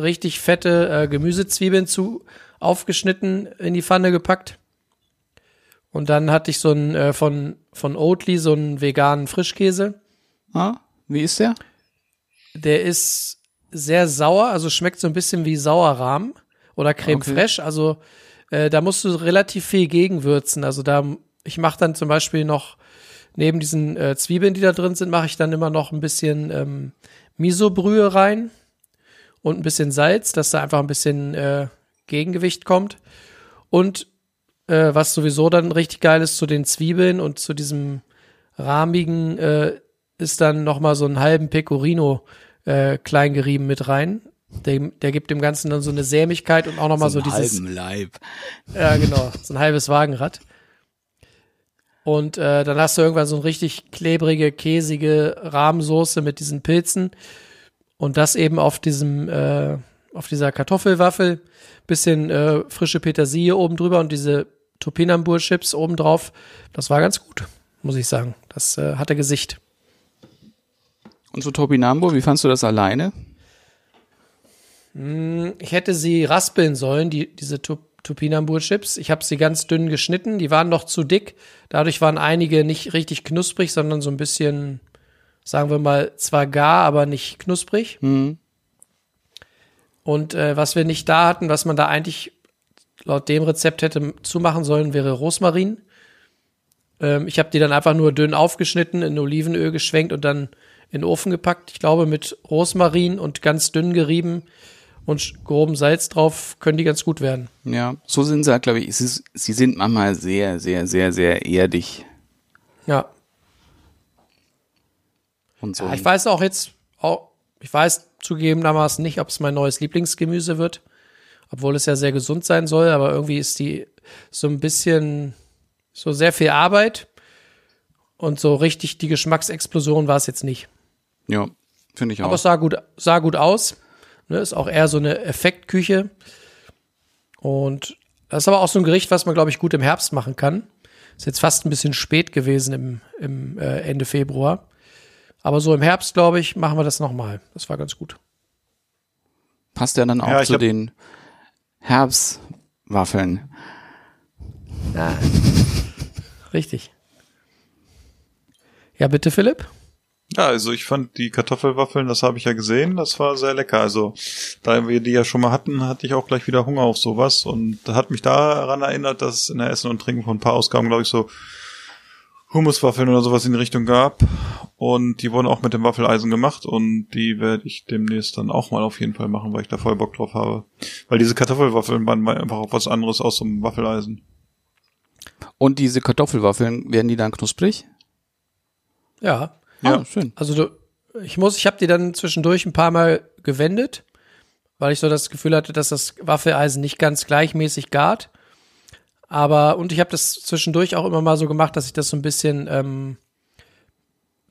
Speaker 3: richtig fette äh, Gemüsezwiebeln zu aufgeschnitten in die Pfanne gepackt. Und dann hatte ich so einen äh, von, von Oatly so einen veganen Frischkäse.
Speaker 2: Ah, wie ist der?
Speaker 3: Der ist sehr sauer, also schmeckt so ein bisschen wie Sauerrahm oder Creme
Speaker 2: Okay.
Speaker 3: fraiche. Also äh, da musst du relativ viel gegenwürzen. Also da, ich mache dann zum Beispiel noch neben diesen äh, Zwiebeln, die da drin sind, mache ich dann immer noch ein bisschen ähm, Miso-Brühe rein und ein bisschen Salz, dass da einfach ein bisschen äh, Gegengewicht kommt. Und äh, was sowieso dann richtig geil ist zu den Zwiebeln und zu diesem rahmigen, äh, ist dann noch mal so einen halben Pecorino äh, klein gerieben mit rein. Der, der gibt dem Ganzen dann so eine Sämigkeit und auch noch mal so,
Speaker 2: einen
Speaker 3: dieses
Speaker 2: halben Leib.
Speaker 3: ja, genau. So ein halbes Wagenrad. Und äh, dann hast du irgendwann so eine richtig klebrige, käsige Rahmensoße mit diesen Pilzen. Und das eben auf diesem, äh, auf dieser Kartoffelwaffel. Bisschen äh, frische Petersilie oben drüber und diese Topinambur-Chips oben drauf. Das war ganz gut, muss ich sagen. Das äh, hatte Gesicht.
Speaker 2: Und so Topinambo, wie fandst du das alleine?
Speaker 3: Ich hätte sie raspeln sollen, die, diese Tu- Tupinambur-Chips. Ich habe sie ganz dünn geschnitten. Die waren noch zu dick. Dadurch waren einige nicht richtig knusprig, sondern so ein bisschen, sagen wir mal, zwar gar, aber nicht knusprig.
Speaker 2: Hm.
Speaker 3: Und äh, was wir nicht da hatten, was man da eigentlich laut dem Rezept hätte zumachen sollen, wäre Rosmarin. Ähm, ich habe die dann einfach nur dünn aufgeschnitten, in Olivenöl geschwenkt und dann in den Ofen gepackt. Ich glaube, mit Rosmarin und ganz dünn gerieben und groben Salz drauf können die ganz gut werden.
Speaker 2: Ja, so sind sie, glaube ich. Sie, sie sind manchmal sehr, sehr, sehr, sehr erdig
Speaker 3: Ja.
Speaker 2: und so.
Speaker 3: ja ich weiß auch jetzt, auch, ich weiß zugegebenermaßen nicht, ob es mein neues Lieblingsgemüse wird, obwohl es ja sehr gesund sein soll, aber irgendwie ist die so ein bisschen, so sehr viel Arbeit und so richtig die Geschmacksexplosion war es jetzt nicht.
Speaker 2: ja, finde ich auch.
Speaker 3: Aber es sah gut, sah gut aus. Ne, ist auch eher so eine Effektküche. Und das ist aber auch so ein Gericht, was man, glaube ich, gut im Herbst machen kann. Ist jetzt fast ein bisschen spät gewesen im, im äh, Ende Februar. Aber so im Herbst, glaube ich, machen wir das nochmal. Das war ganz gut.
Speaker 2: Passt ja dann auch
Speaker 1: Ja,
Speaker 2: zu den Herbstwaffeln.
Speaker 3: Richtig. Ja, bitte, Philipp?
Speaker 1: Ja, also ich fand die Kartoffelwaffeln, das habe ich ja gesehen, das war sehr lecker. Also da wir die ja schon mal hatten, hatte ich auch gleich wieder Hunger auf sowas und hat mich daran erinnert, dass es in der Essen und Trinken von ein paar Ausgaben, glaube ich, so Hummuswaffeln oder sowas in die Richtung gab. Und die wurden auch mit dem Waffeleisen gemacht und die werde ich demnächst dann auch mal auf jeden Fall machen, weil ich da voll Bock drauf habe. Weil diese Kartoffelwaffeln waren einfach auch was anderes aus so einem Waffeleisen.
Speaker 2: Und diese Kartoffelwaffeln, werden die dann knusprig?
Speaker 3: Ja.
Speaker 1: Ja.
Speaker 2: Ah, schön.
Speaker 3: Also du, ich muss, ich habe die dann zwischendurch ein paar Mal gewendet, weil ich so das Gefühl hatte, dass das Waffeleisen nicht ganz gleichmäßig gart. Aber und ich habe das zwischendurch auch immer mal so gemacht, dass ich das so ein bisschen ähm,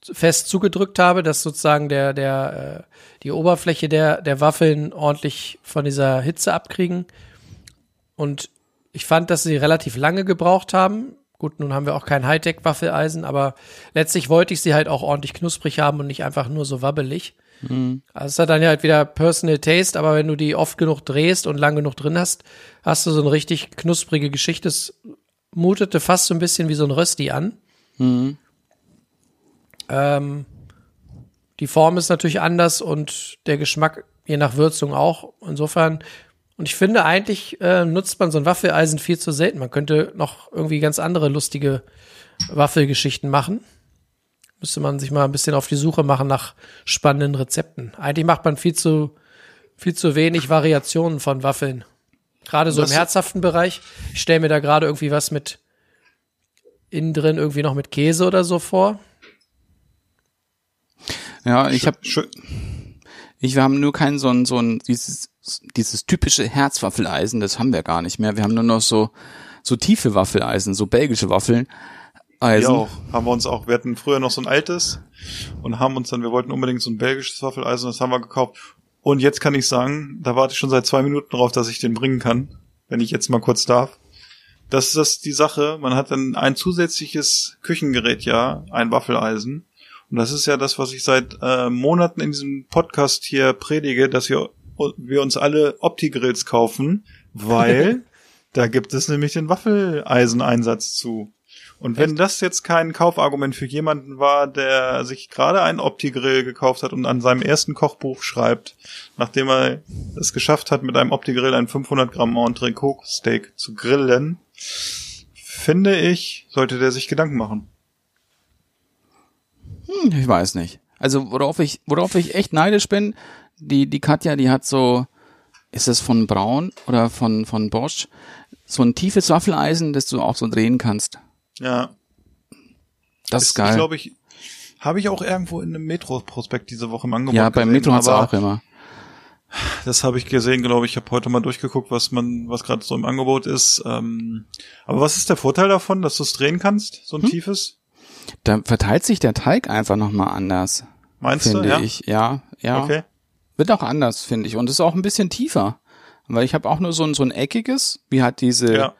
Speaker 3: fest zugedrückt habe, dass sozusagen der der äh, die Oberfläche der der Waffeln ordentlich von dieser Hitze abkriegen. Und ich fand, dass sie relativ lange gebraucht haben. Gut, nun haben wir auch kein Hightech-Waffeleisen, aber letztlich wollte ich sie halt auch ordentlich knusprig haben und nicht einfach nur so wabbelig. Also es hat dann ja halt wieder Personal Taste, aber wenn du die oft genug drehst und lang genug drin hast, hast du so eine richtig knusprige Geschichte. Es mutete fast so ein bisschen wie so ein Rösti an. Ähm, die Form ist natürlich anders und der Geschmack je nach Würzung auch. Insofern, und ich finde eigentlich äh, nutzt man so ein Waffeleisen viel zu selten. Man könnte noch irgendwie ganz andere lustige Waffelgeschichten machen. Müsste man sich mal ein bisschen auf die Suche machen nach spannenden Rezepten. Eigentlich macht man viel zu, viel zu wenig Variationen von Waffeln. Gerade so
Speaker 1: Das-
Speaker 3: im herzhaften Bereich. Ich stelle mir da gerade irgendwie was mit innen drin irgendwie noch mit Käse oder so vor.
Speaker 2: Ja, ich habe. Ich, wir haben nur kein so ein, so ein, dieses, dieses typische Herzwaffeleisen, das haben wir gar nicht mehr. Wir haben nur noch so, so tiefe Waffeleisen, so belgische Waffeln.
Speaker 1: Wir
Speaker 2: Eisen.
Speaker 1: auch. Haben wir uns auch, wir hatten früher noch so ein altes und haben uns dann, wir wollten unbedingt so ein belgisches Waffeleisen, das haben wir gekauft. Und jetzt kann ich sagen, da warte ich schon seit zwei Minuten drauf, dass ich den bringen kann, wenn ich jetzt mal kurz darf. Das ist das die Sache, man hat dann ein zusätzliches Küchengerät, ja, ein Waffeleisen. Und das ist ja das, was ich seit äh, Monaten in diesem Podcast hier predige, dass wir, wir uns alle Opti-Grills kaufen, weil da gibt es nämlich den Waffeleiseneinsatz zu. Und wenn das jetzt kein Kaufargument für jemanden war, der sich gerade einen Opti-Grill gekauft hat und an seinem ersten Kochbuch schreibt, nachdem er es geschafft hat, mit einem Opti-Grill ein 500 Gramm Entrecot-Steak zu grillen, finde ich, sollte der sich Gedanken machen.
Speaker 2: Hm, ich weiß nicht. Also worauf ich, worauf ich echt neidisch bin, die, die Katja, die hat so, ist es von Braun oder von, von Bosch, so ein tiefes Waffeleisen, das du auch so drehen kannst.
Speaker 1: Ja,
Speaker 2: Das ist, geil.
Speaker 1: Ich glaube, ich habe ich auch irgendwo in einem Metro-Prospekt diese Woche im Angebot
Speaker 2: ja, beim Metro hat's auch immer.
Speaker 1: Das habe ich gesehen, glaube ich. Ich habe heute mal durchgeguckt, was man, was gerade so im Angebot ist. Ähm, aber was ist der Vorteil davon, dass du es drehen kannst, so ein
Speaker 2: Hm?
Speaker 1: tiefes?
Speaker 2: Da verteilt sich der Teig einfach nochmal anders,
Speaker 1: Meinst du?
Speaker 2: finde
Speaker 1: Ja.
Speaker 2: ich. Ja, ja.
Speaker 1: Okay.
Speaker 2: Wird auch anders, finde ich. Und ist auch ein bisschen tiefer. Weil ich habe auch nur so ein, so ein eckiges, wie hat diese
Speaker 1: Ja.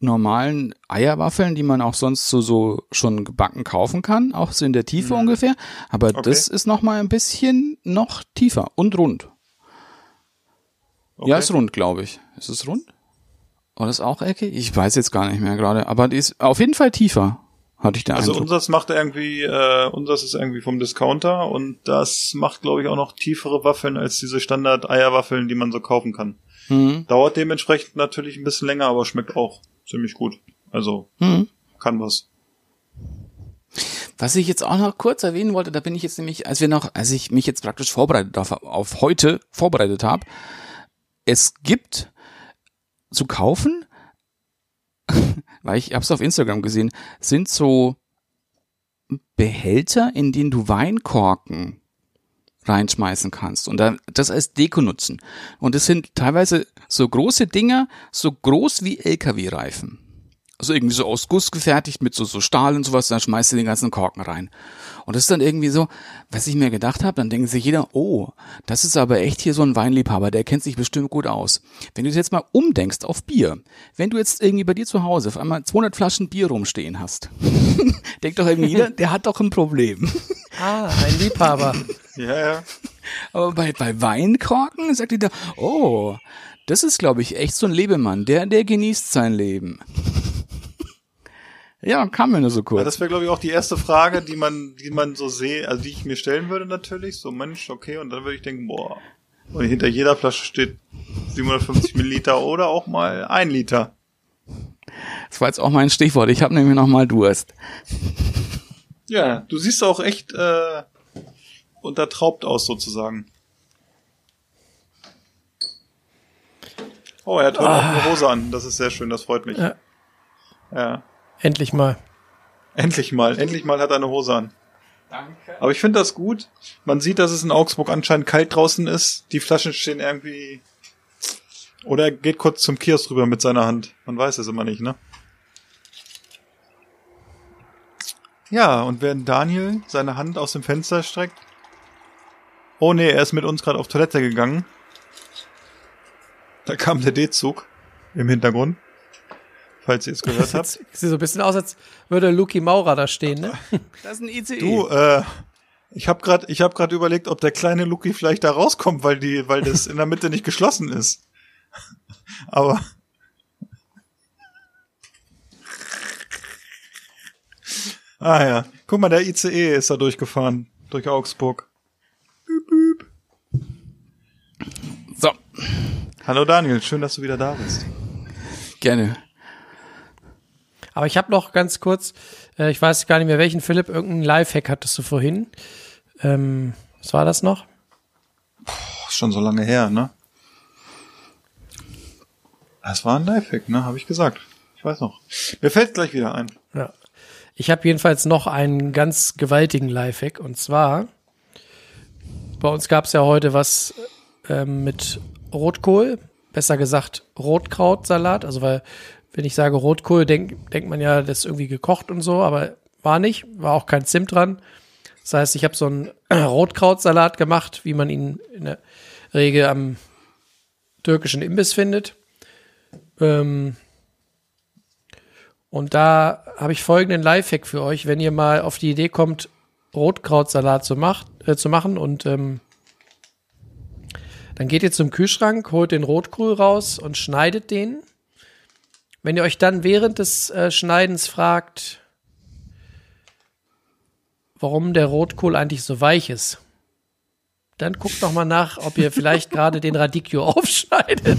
Speaker 2: Normalen Eierwaffeln, die man auch sonst so, so schon gebacken kaufen kann, auch so in der Tiefe ungefähr. Aber
Speaker 1: Mhm. Okay.
Speaker 2: das ist noch mal ein bisschen noch tiefer und rund.
Speaker 1: okay.
Speaker 2: Ja, ist rund, glaube ich. Ist es rund? Oder ist auch eckig? Ich weiß jetzt gar nicht mehr gerade. Aber die ist auf jeden Fall tiefer, hatte ich den
Speaker 1: Also
Speaker 2: Eindruck.
Speaker 1: unseres macht irgendwie, äh, unseres ist irgendwie vom Discounter und das macht, glaube ich, auch noch tiefere Waffeln als diese Standard-Eierwaffeln, die man so kaufen kann.
Speaker 2: Mhm.
Speaker 1: Dauert dementsprechend natürlich ein bisschen länger, aber schmeckt auch ziemlich gut. Also
Speaker 2: Mhm.
Speaker 1: kann was.
Speaker 2: Was ich jetzt auch noch kurz erwähnen wollte, da bin ich jetzt nämlich, als wir noch, als ich mich jetzt praktisch vorbereitet auf, auf heute vorbereitet habe, es gibt zu kaufen, weil ich hab's auf Instagram gesehen, sind so Behälter, in denen du Weinkorken reinschmeißen kannst und dann das als Deko nutzen. Und das sind teilweise so große Dinger, so groß wie LKW-Reifen. Also irgendwie so aus Guss gefertigt mit so, so Stahl und sowas, dann schmeißt du den ganzen Korken rein. Und das ist dann irgendwie so, was ich mir gedacht habe, dann denkt sich jeder, oh, das ist aber echt hier so ein Weinliebhaber, der kennt sich bestimmt gut aus. Wenn du jetzt mal umdenkst auf Bier, wenn du jetzt irgendwie bei dir zu Hause auf einmal 200 Flaschen Bier rumstehen hast, denkt doch irgendwie jeder, der hat doch ein Problem.
Speaker 3: Ah, ein Liebhaber.
Speaker 1: Ja, ja.
Speaker 2: Aber bei, bei Weinkorken sagt jeder, oh, das ist, glaube ich, echt so ein Lebemann, der, der genießt sein Leben. ja, kam mir nur so
Speaker 1: Ja,
Speaker 2: kurz.
Speaker 1: das wäre, glaube ich, auch die erste Frage, die man, die man so sehe, also die ich mir stellen würde natürlich. So, Mensch, okay, und dann würde ich denken, boah. Und hinter jeder Flasche steht 750 Milliliter oder auch mal ein Liter.
Speaker 2: Das war jetzt auch mein Stichwort. Ich habe nämlich noch mal Durst.
Speaker 1: Ja, du siehst auch echt äh, untertraubt aus sozusagen. Oh, er hat heute auch eine Hose an. Das ist sehr schön, das freut mich.
Speaker 3: Ja.
Speaker 1: ja.
Speaker 3: Endlich mal.
Speaker 1: Endlich mal, endlich mal hat er eine Hose an. Danke. Aber ich finde das gut. Man sieht, dass es in Augsburg anscheinend kalt draußen ist. Die Flaschen stehen irgendwie. Oder er geht kurz zum Kiosk rüber mit seiner Hand. Man weiß es immer nicht, ne? Ja, und während Daniel seine Hand aus dem Fenster streckt. Oh nee, er ist mit uns gerade auf Toilette gegangen. Da kam der D-Zug im Hintergrund. Falls ihr es gehört habt.
Speaker 3: Sieht so ein bisschen aus, als würde Luki Maurer da stehen, ne?
Speaker 2: Das ist ein ICE.
Speaker 1: Du, äh, ich habe gerade, ich habe gerade überlegt, ob der kleine Luki vielleicht da rauskommt, weil die, weil das in der Mitte nicht geschlossen ist. Aber ah ja, guck mal, der ICE ist da durchgefahren durch Augsburg. Hallo Daniel, schön, dass du wieder da bist.
Speaker 2: gerne.
Speaker 3: Aber ich habe noch ganz kurz, äh, ich weiß gar nicht mehr welchen, Philipp, irgendeinen Lifehack hattest du vorhin. Ähm, was war das noch?
Speaker 1: Ist schon so lange her, ne? Das war ein Lifehack, ne? Habe ich gesagt. Ich weiß noch. Mir fällt gleich wieder ein.
Speaker 3: Ja. Ich habe jedenfalls noch einen ganz gewaltigen Lifehack und zwar bei uns gab es ja heute was ähm, mit Rotkohl, besser gesagt Rotkrautsalat. Also weil wenn ich sage Rotkohl, denk, denkt man ja, das ist irgendwie gekocht und so, aber war nicht, war auch kein Zimt dran. Das heißt, ich habe so einen Rotkrautsalat gemacht, wie man ihn in der Regel am türkischen Imbiss findet. Ähm, und da habe ich folgenden Lifehack für euch, wenn ihr mal auf die Idee kommt, Rotkrautsalat zu, macht, äh, zu machen und ähm, dann geht ihr zum Kühlschrank, holt den Rotkohl raus und schneidet den. Wenn ihr euch dann während des äh, Schneidens fragt, warum der Rotkohl eigentlich so weich ist, dann guckt doch mal nach, ob ihr vielleicht gerade den Radicchio aufschneidet.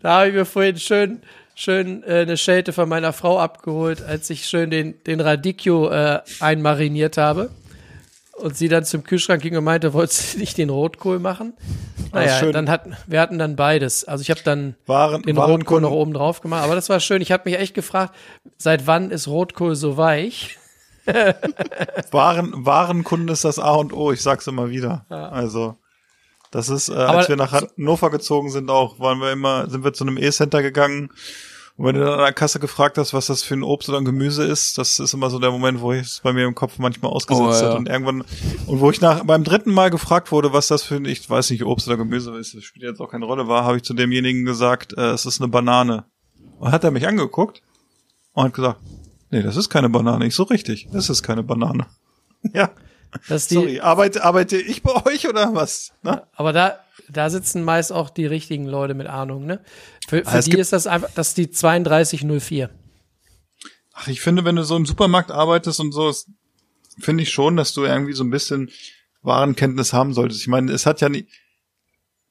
Speaker 3: Da habe ich mir vorhin schön, schön äh, eine Schelte von meiner Frau abgeholt, als ich schön den, den Radicchio äh, einmariniert habe. Und sie dann zum Kühlschrank ging und meinte, wolltest du nicht den Rotkohl machen? Naja,
Speaker 1: schön.
Speaker 3: dann hatten, wir hatten dann beides. Also ich habe dann
Speaker 1: Waren,
Speaker 3: den
Speaker 1: waren
Speaker 3: Rotkohl noch oben drauf gemacht. Aber das war schön. Ich habe mich echt gefragt, seit wann ist Rotkohl so weich?
Speaker 1: Waren, Warenkunden ist das A und O, ich sag's immer wieder. Also, das ist, äh, als wir nach Hannover gezogen sind auch, waren wir immer, sind wir zu einem E-Center gegangen. Und wenn du dann an der Kasse gefragt hast, was das für ein Obst oder ein Gemüse ist, das ist immer so der Moment, wo ich es bei mir im Kopf manchmal ausgesetzt
Speaker 2: Oh, ja.
Speaker 1: hat. Und irgendwann, und wo ich nach, beim dritten Mal gefragt wurde, was das für ein, ich weiß nicht, Obst oder Gemüse ist, das spielt jetzt auch keine Rolle war, habe ich zu demjenigen gesagt, äh, es ist eine Banane. Und hat er mich angeguckt und hat gesagt, nee, das ist keine Banane. Ich so richtig, das ist keine Banane. Ja,
Speaker 3: Das die,
Speaker 1: sorry, arbeite, arbeite ich bei euch oder was? Ne?
Speaker 3: Aber da, da sitzen meist auch die richtigen Leute mit Ahnung, ne? Für, für
Speaker 1: es
Speaker 3: die ist das einfach, das ist die 3204.
Speaker 1: Ach, ich finde, wenn du so im Supermarkt arbeitest und so, finde ich schon, dass du irgendwie so ein bisschen Warenkenntnis haben solltest. Ich meine, es hat ja nie,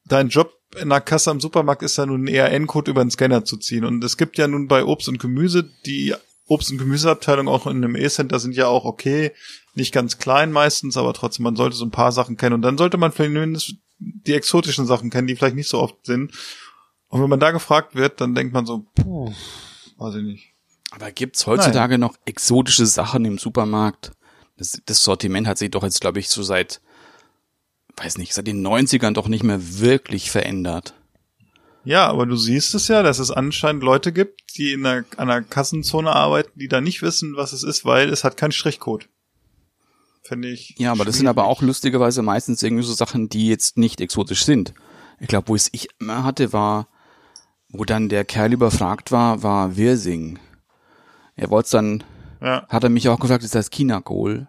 Speaker 1: dein Job in der Kasse am Supermarkt ist ja nun eher ERN-Code über den Scanner zu ziehen. Und es gibt ja nun bei Obst und Gemüse, die Obst- und Gemüseabteilung auch in einem E-Center sind ja auch okay, nicht ganz klein meistens, aber trotzdem, man sollte so ein paar Sachen kennen. Und dann sollte man vielleicht mindestens die exotischen Sachen kennen, die vielleicht nicht so oft sind. Und wenn man da gefragt wird, dann denkt man so, puh, weiß ich nicht.
Speaker 2: Aber gibt's heutzutage noch exotische Sachen im Supermarkt? Das, das Sortiment hat sich doch jetzt, glaube ich, so seit, weiß nicht, seit den 90ern doch nicht mehr wirklich verändert.
Speaker 1: Ja, aber du siehst es ja, dass es anscheinend Leute gibt, die in einer, einer Kassenzone arbeiten, die da nicht wissen, was es ist, weil es hat keinen Strichcode. Finde ich.
Speaker 2: Ja, aber das sind aber auch lustigerweise meistens irgendwie so Sachen, die jetzt nicht exotisch sind. Ich glaube, wo es ich immer hatte, war, wo dann der Kerl überfragt war, war Wirsing. Er wollte dann,
Speaker 1: Ja,
Speaker 2: hat er mich auch gefragt, ist das Chinakohl?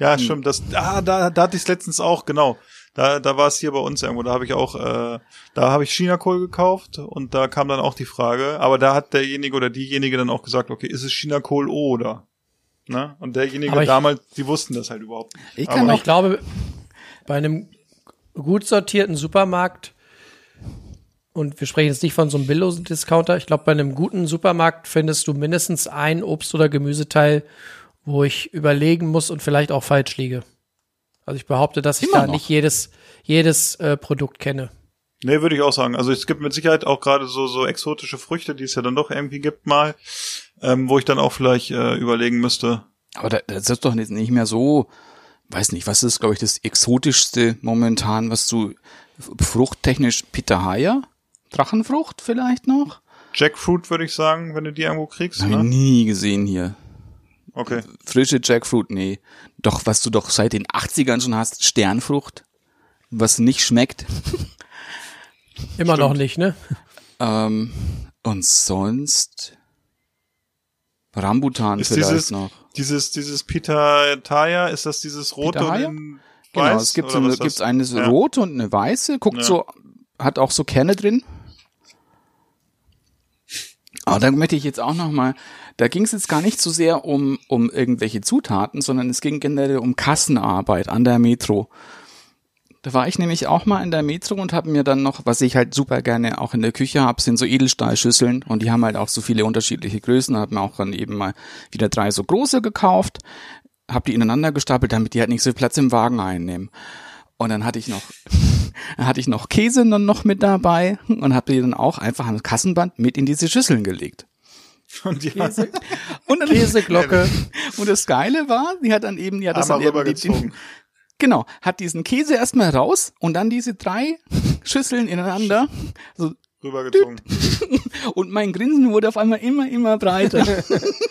Speaker 1: ja stimmt. Das, ah, da, da hatte ich es letztens auch, genau. Da, da war es hier bei uns irgendwo. Da habe ich auch, äh, da habe ich Chinakohl gekauft und da kam dann auch die Frage. Aber da hat derjenige oder diejenige dann auch gesagt, okay, ist es Chinakohl oder? Ne? Und derjenige
Speaker 3: ich-
Speaker 1: damals, die wussten das halt überhaupt nicht.
Speaker 2: Ich
Speaker 1: Aber
Speaker 2: kann auch,
Speaker 3: ich glaube, bei einem gut sortierten Supermarkt, und wir sprechen jetzt nicht von so einem billosen Discounter, ich glaube, bei einem guten Supermarkt findest du mindestens ein Obst- oder Gemüseteil, wo ich überlegen muss und vielleicht auch falsch liege. Also ich behaupte, dass ich
Speaker 2: Immer
Speaker 3: da
Speaker 2: noch.
Speaker 3: nicht jedes, jedes äh, Produkt kenne.
Speaker 1: Nee, würde ich auch sagen. Also es gibt mit Sicherheit auch gerade so, so exotische Früchte, die es ja dann doch irgendwie gibt mal, ähm, wo ich dann auch vielleicht äh, überlegen müsste.
Speaker 2: aber da- das ist doch nicht nicht mehr so, weiß nicht, was ist, glaube ich, das exotischste momentan, was du fruchttechnisch Pitahaya? Drachenfrucht vielleicht noch?
Speaker 1: Jackfruit würde ich sagen, wenn du die irgendwo kriegst.
Speaker 2: Habe ich
Speaker 1: Ne?
Speaker 2: nie gesehen hier.
Speaker 1: Okay.
Speaker 2: Frische Jackfruit, nee. Doch, was du doch seit den 80ern schon hast, Sternfrucht, was nicht schmeckt.
Speaker 3: Immer noch nicht, ne?
Speaker 2: Ähm, und sonst Rambutan
Speaker 1: Ist
Speaker 2: vielleicht
Speaker 1: dieses,
Speaker 2: noch.
Speaker 1: dieses, dieses Pitaya, ist das dieses rote
Speaker 2: Pitahaya?
Speaker 1: und in
Speaker 2: Genau,
Speaker 1: weiß?
Speaker 2: es gibt, so eine, gibt's eine
Speaker 1: Ja.
Speaker 2: rote und eine weiße, guckt
Speaker 1: Ja.
Speaker 2: so, hat auch so Kerne drin. Aber da möchte ich jetzt auch noch mal, da ging es jetzt gar nicht so sehr um, um irgendwelche Zutaten, sondern es ging generell um Kassenarbeit an der Metro. Da war ich nämlich auch mal in der Metro und habe mir dann noch, was ich halt super gerne auch in der Küche habe, sind so Edelstahlschüsseln und die haben halt auch so viele unterschiedliche Größen. Habe mir auch dann eben mal wieder drei so große gekauft, habe die ineinander gestapelt, damit die halt nicht so viel Platz im Wagen einnehmen. Und dann hatte ich noch, dann hatte ich noch Käse dann noch mit dabei und habe die dann auch einfach an das Kassenband mit in diese Schüsseln gelegt.
Speaker 1: Und die
Speaker 2: Und dann,
Speaker 3: Käseglocke.
Speaker 2: und das Geile war, die hat dann eben, die hat das dann eben die,
Speaker 1: rübergezogen.
Speaker 2: Genau, hat diesen Käse erstmal raus und dann diese drei Schüsseln ineinander. So,
Speaker 1: Rübergezogen.
Speaker 2: und mein Grinsen wurde auf einmal immer, immer breiter.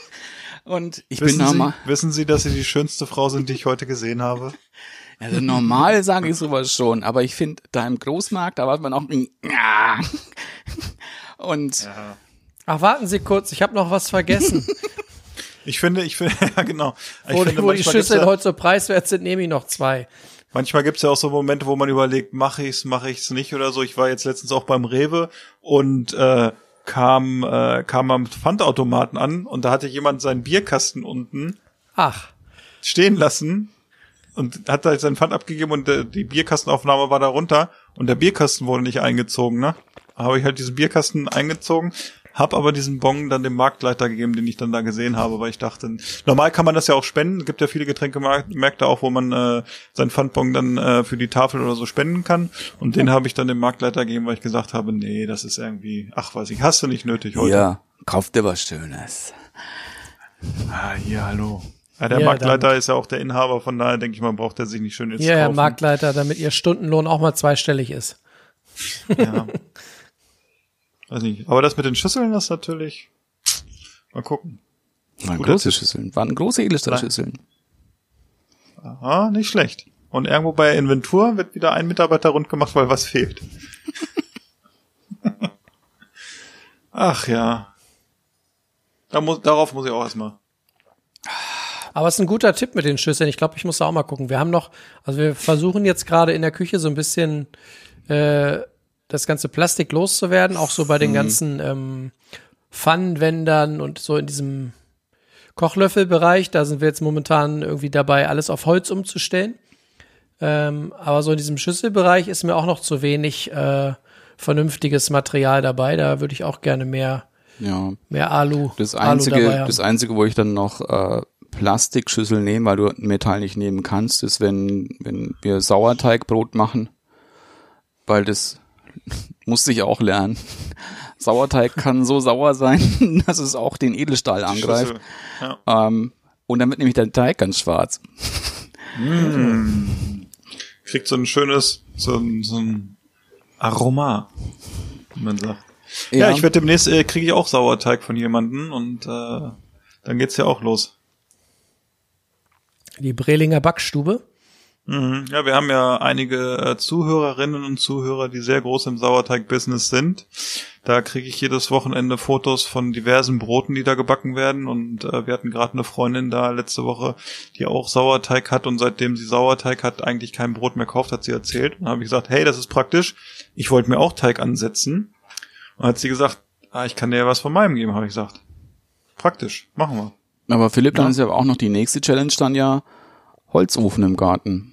Speaker 2: und ich bin
Speaker 1: Wissen Sie,
Speaker 2: normal,
Speaker 1: wissen Sie, dass Sie die schönste Frau sind, die ich heute gesehen habe?
Speaker 2: also normal sage ich sowas schon, aber ich finde, da im Großmarkt, da war man auch, ja. und
Speaker 3: Ach, warten Sie kurz, ich habe noch was vergessen.
Speaker 1: Ich finde, ich finde, ja genau. Ich
Speaker 3: wo
Speaker 1: finde,
Speaker 3: wo die Schüsseln
Speaker 1: ja,
Speaker 3: heute so preiswert sind, nehme ich noch zwei.
Speaker 1: manchmal gibt's ja auch so Momente, wo man überlegt, mache ich's, mache ich's nicht oder so. Ich war jetzt letztens auch beim Rewe und äh, kam äh, kam am Pfandautomaten an und da hatte jemand seinen Bierkasten unten
Speaker 3: Ach,
Speaker 1: stehen lassen und hat halt seinen Pfand abgegeben und äh, die Bierkastenaufnahme war da runter und der Bierkasten wurde nicht eingezogen, ne? Habe ich halt diesen Bierkasten eingezogen, hab aber diesen Bon dann dem Marktleiter gegeben, den ich dann da gesehen habe, weil ich dachte, normal kann man das ja auch spenden, Es gibt ja viele Getränkemärkte auch, wo man äh, seinen Pfandbon dann äh, für die Tafel oder so spenden kann und den habe ich dann dem Marktleiter gegeben, weil ich gesagt habe, nee, das ist irgendwie, ach weiß ich, hast du nicht nötig heute.
Speaker 2: ja, kauft dir was Schönes.
Speaker 1: Ah, hier, hallo. Ja, der
Speaker 3: Ja,
Speaker 1: Marktleiter ist ja auch der Inhaber, von daher denke ich mal, braucht er sich nicht schön jetzt
Speaker 3: Herr
Speaker 1: kaufen.
Speaker 3: Marktleiter, damit Ihr Stundenlohn auch mal zweistellig ist.
Speaker 1: Ja. Weiß nicht. Aber das mit den Schüsseln, das ist natürlich. Mal gucken.
Speaker 2: Waren
Speaker 1: Guter
Speaker 2: große
Speaker 1: Tipp.
Speaker 2: Schüsseln, waren große Edelstahlschüsseln.
Speaker 1: Aha, nicht schlecht. Und irgendwo bei Inventur wird wieder ein Mitarbeiter rund gemacht, weil was fehlt. Ach ja. Da muss, darauf muss ich auch erstmal.
Speaker 3: Aber es ist ein guter Tipp mit den Schüsseln. Ich glaube, ich muss da auch mal gucken. Wir haben noch, also wir versuchen jetzt gerade in der Küche so ein bisschen äh, das ganze Plastik loszuwerden, auch so bei den ganzen ähm, Pfannenwändern und so in diesem Kochlöffelbereich. Da sind wir jetzt momentan irgendwie dabei, alles auf Holz umzustellen. Ähm, aber so in diesem Schüsselbereich ist mir auch noch zu wenig äh, vernünftiges Material dabei. Da würde ich auch gerne mehr,
Speaker 2: Ja.
Speaker 3: mehr Alu,
Speaker 2: Das
Speaker 3: Alu
Speaker 2: einzige,
Speaker 3: dabei haben.
Speaker 2: das einzige, wo ich dann noch äh, Plastikschüssel nehme, weil du Metall nicht nehmen kannst, ist, wenn, wenn wir Sauerteigbrot machen. Weil das musste ich auch lernen. Sauerteig kann so sauer sein, dass es auch den Edelstahl angreift.
Speaker 1: Ja.
Speaker 2: Ähm, und dann wird nämlich der Teig ganz schwarz.
Speaker 1: Kriegt so ein schönes, so ein, so ein Aroma, wie man sagt. Ja, ich werde demnächst äh, kriege ich auch Sauerteig von jemanden und äh, dann geht's ja auch los.
Speaker 3: Die Brelinger Backstube.
Speaker 1: Mhm. Ja, wir haben ja einige äh, Zuhörerinnen und Zuhörer, die sehr groß im Sauerteig-Business sind. Da kriege ich jedes Wochenende Fotos von diversen Broten, die da gebacken werden. Und äh, wir hatten gerade eine Freundin da letzte Woche, die auch Sauerteig hat. Und seitdem sie Sauerteig hat, eigentlich kein Brot mehr kauft, hat sie erzählt. Und habe ich gesagt, hey, das ist praktisch. Ich wollte mir auch Teig ansetzen. Und hat sie gesagt, ah, ich kann dir ja was von meinem geben, habe ich gesagt. Praktisch, machen wir.
Speaker 2: Aber Philipp, dann
Speaker 1: Ja.
Speaker 2: ist ja auch noch die nächste Challenge dann ja Holzofen im Garten.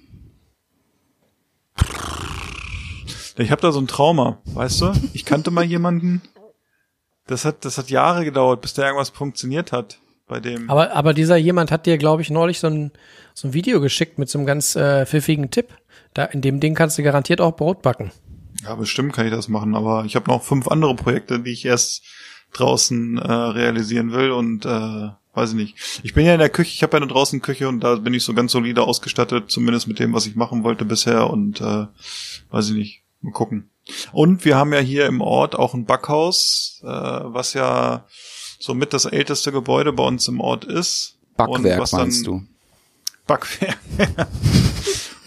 Speaker 1: Ich habe da so ein Trauma, weißt du? Ich kannte mal jemanden, das hat, das hat Jahre gedauert, bis da irgendwas funktioniert hat bei dem.
Speaker 3: Aber, aber dieser jemand hat dir, glaube ich, neulich so ein, so ein Video geschickt mit so einem ganz äh, pfiffigen Tipp. Da, in dem Ding kannst du garantiert auch Brot backen.
Speaker 1: Ja, bestimmt kann ich das machen, aber ich habe noch fünf andere Projekte, die ich erst draußen äh, realisieren will und äh, weiß ich nicht. Ich bin ja in der Küche, ich habe ja eine draußen Küche und da bin ich so ganz solide ausgestattet, zumindest mit dem, was ich machen wollte bisher und äh, weiß ich nicht. Mal gucken. Und wir haben ja hier im Ort auch ein Backhaus, äh, was ja somit das älteste Gebäude bei uns im Ort ist. Und
Speaker 2: Backwerk
Speaker 1: was dann-
Speaker 2: meinst du?
Speaker 1: Backwerk.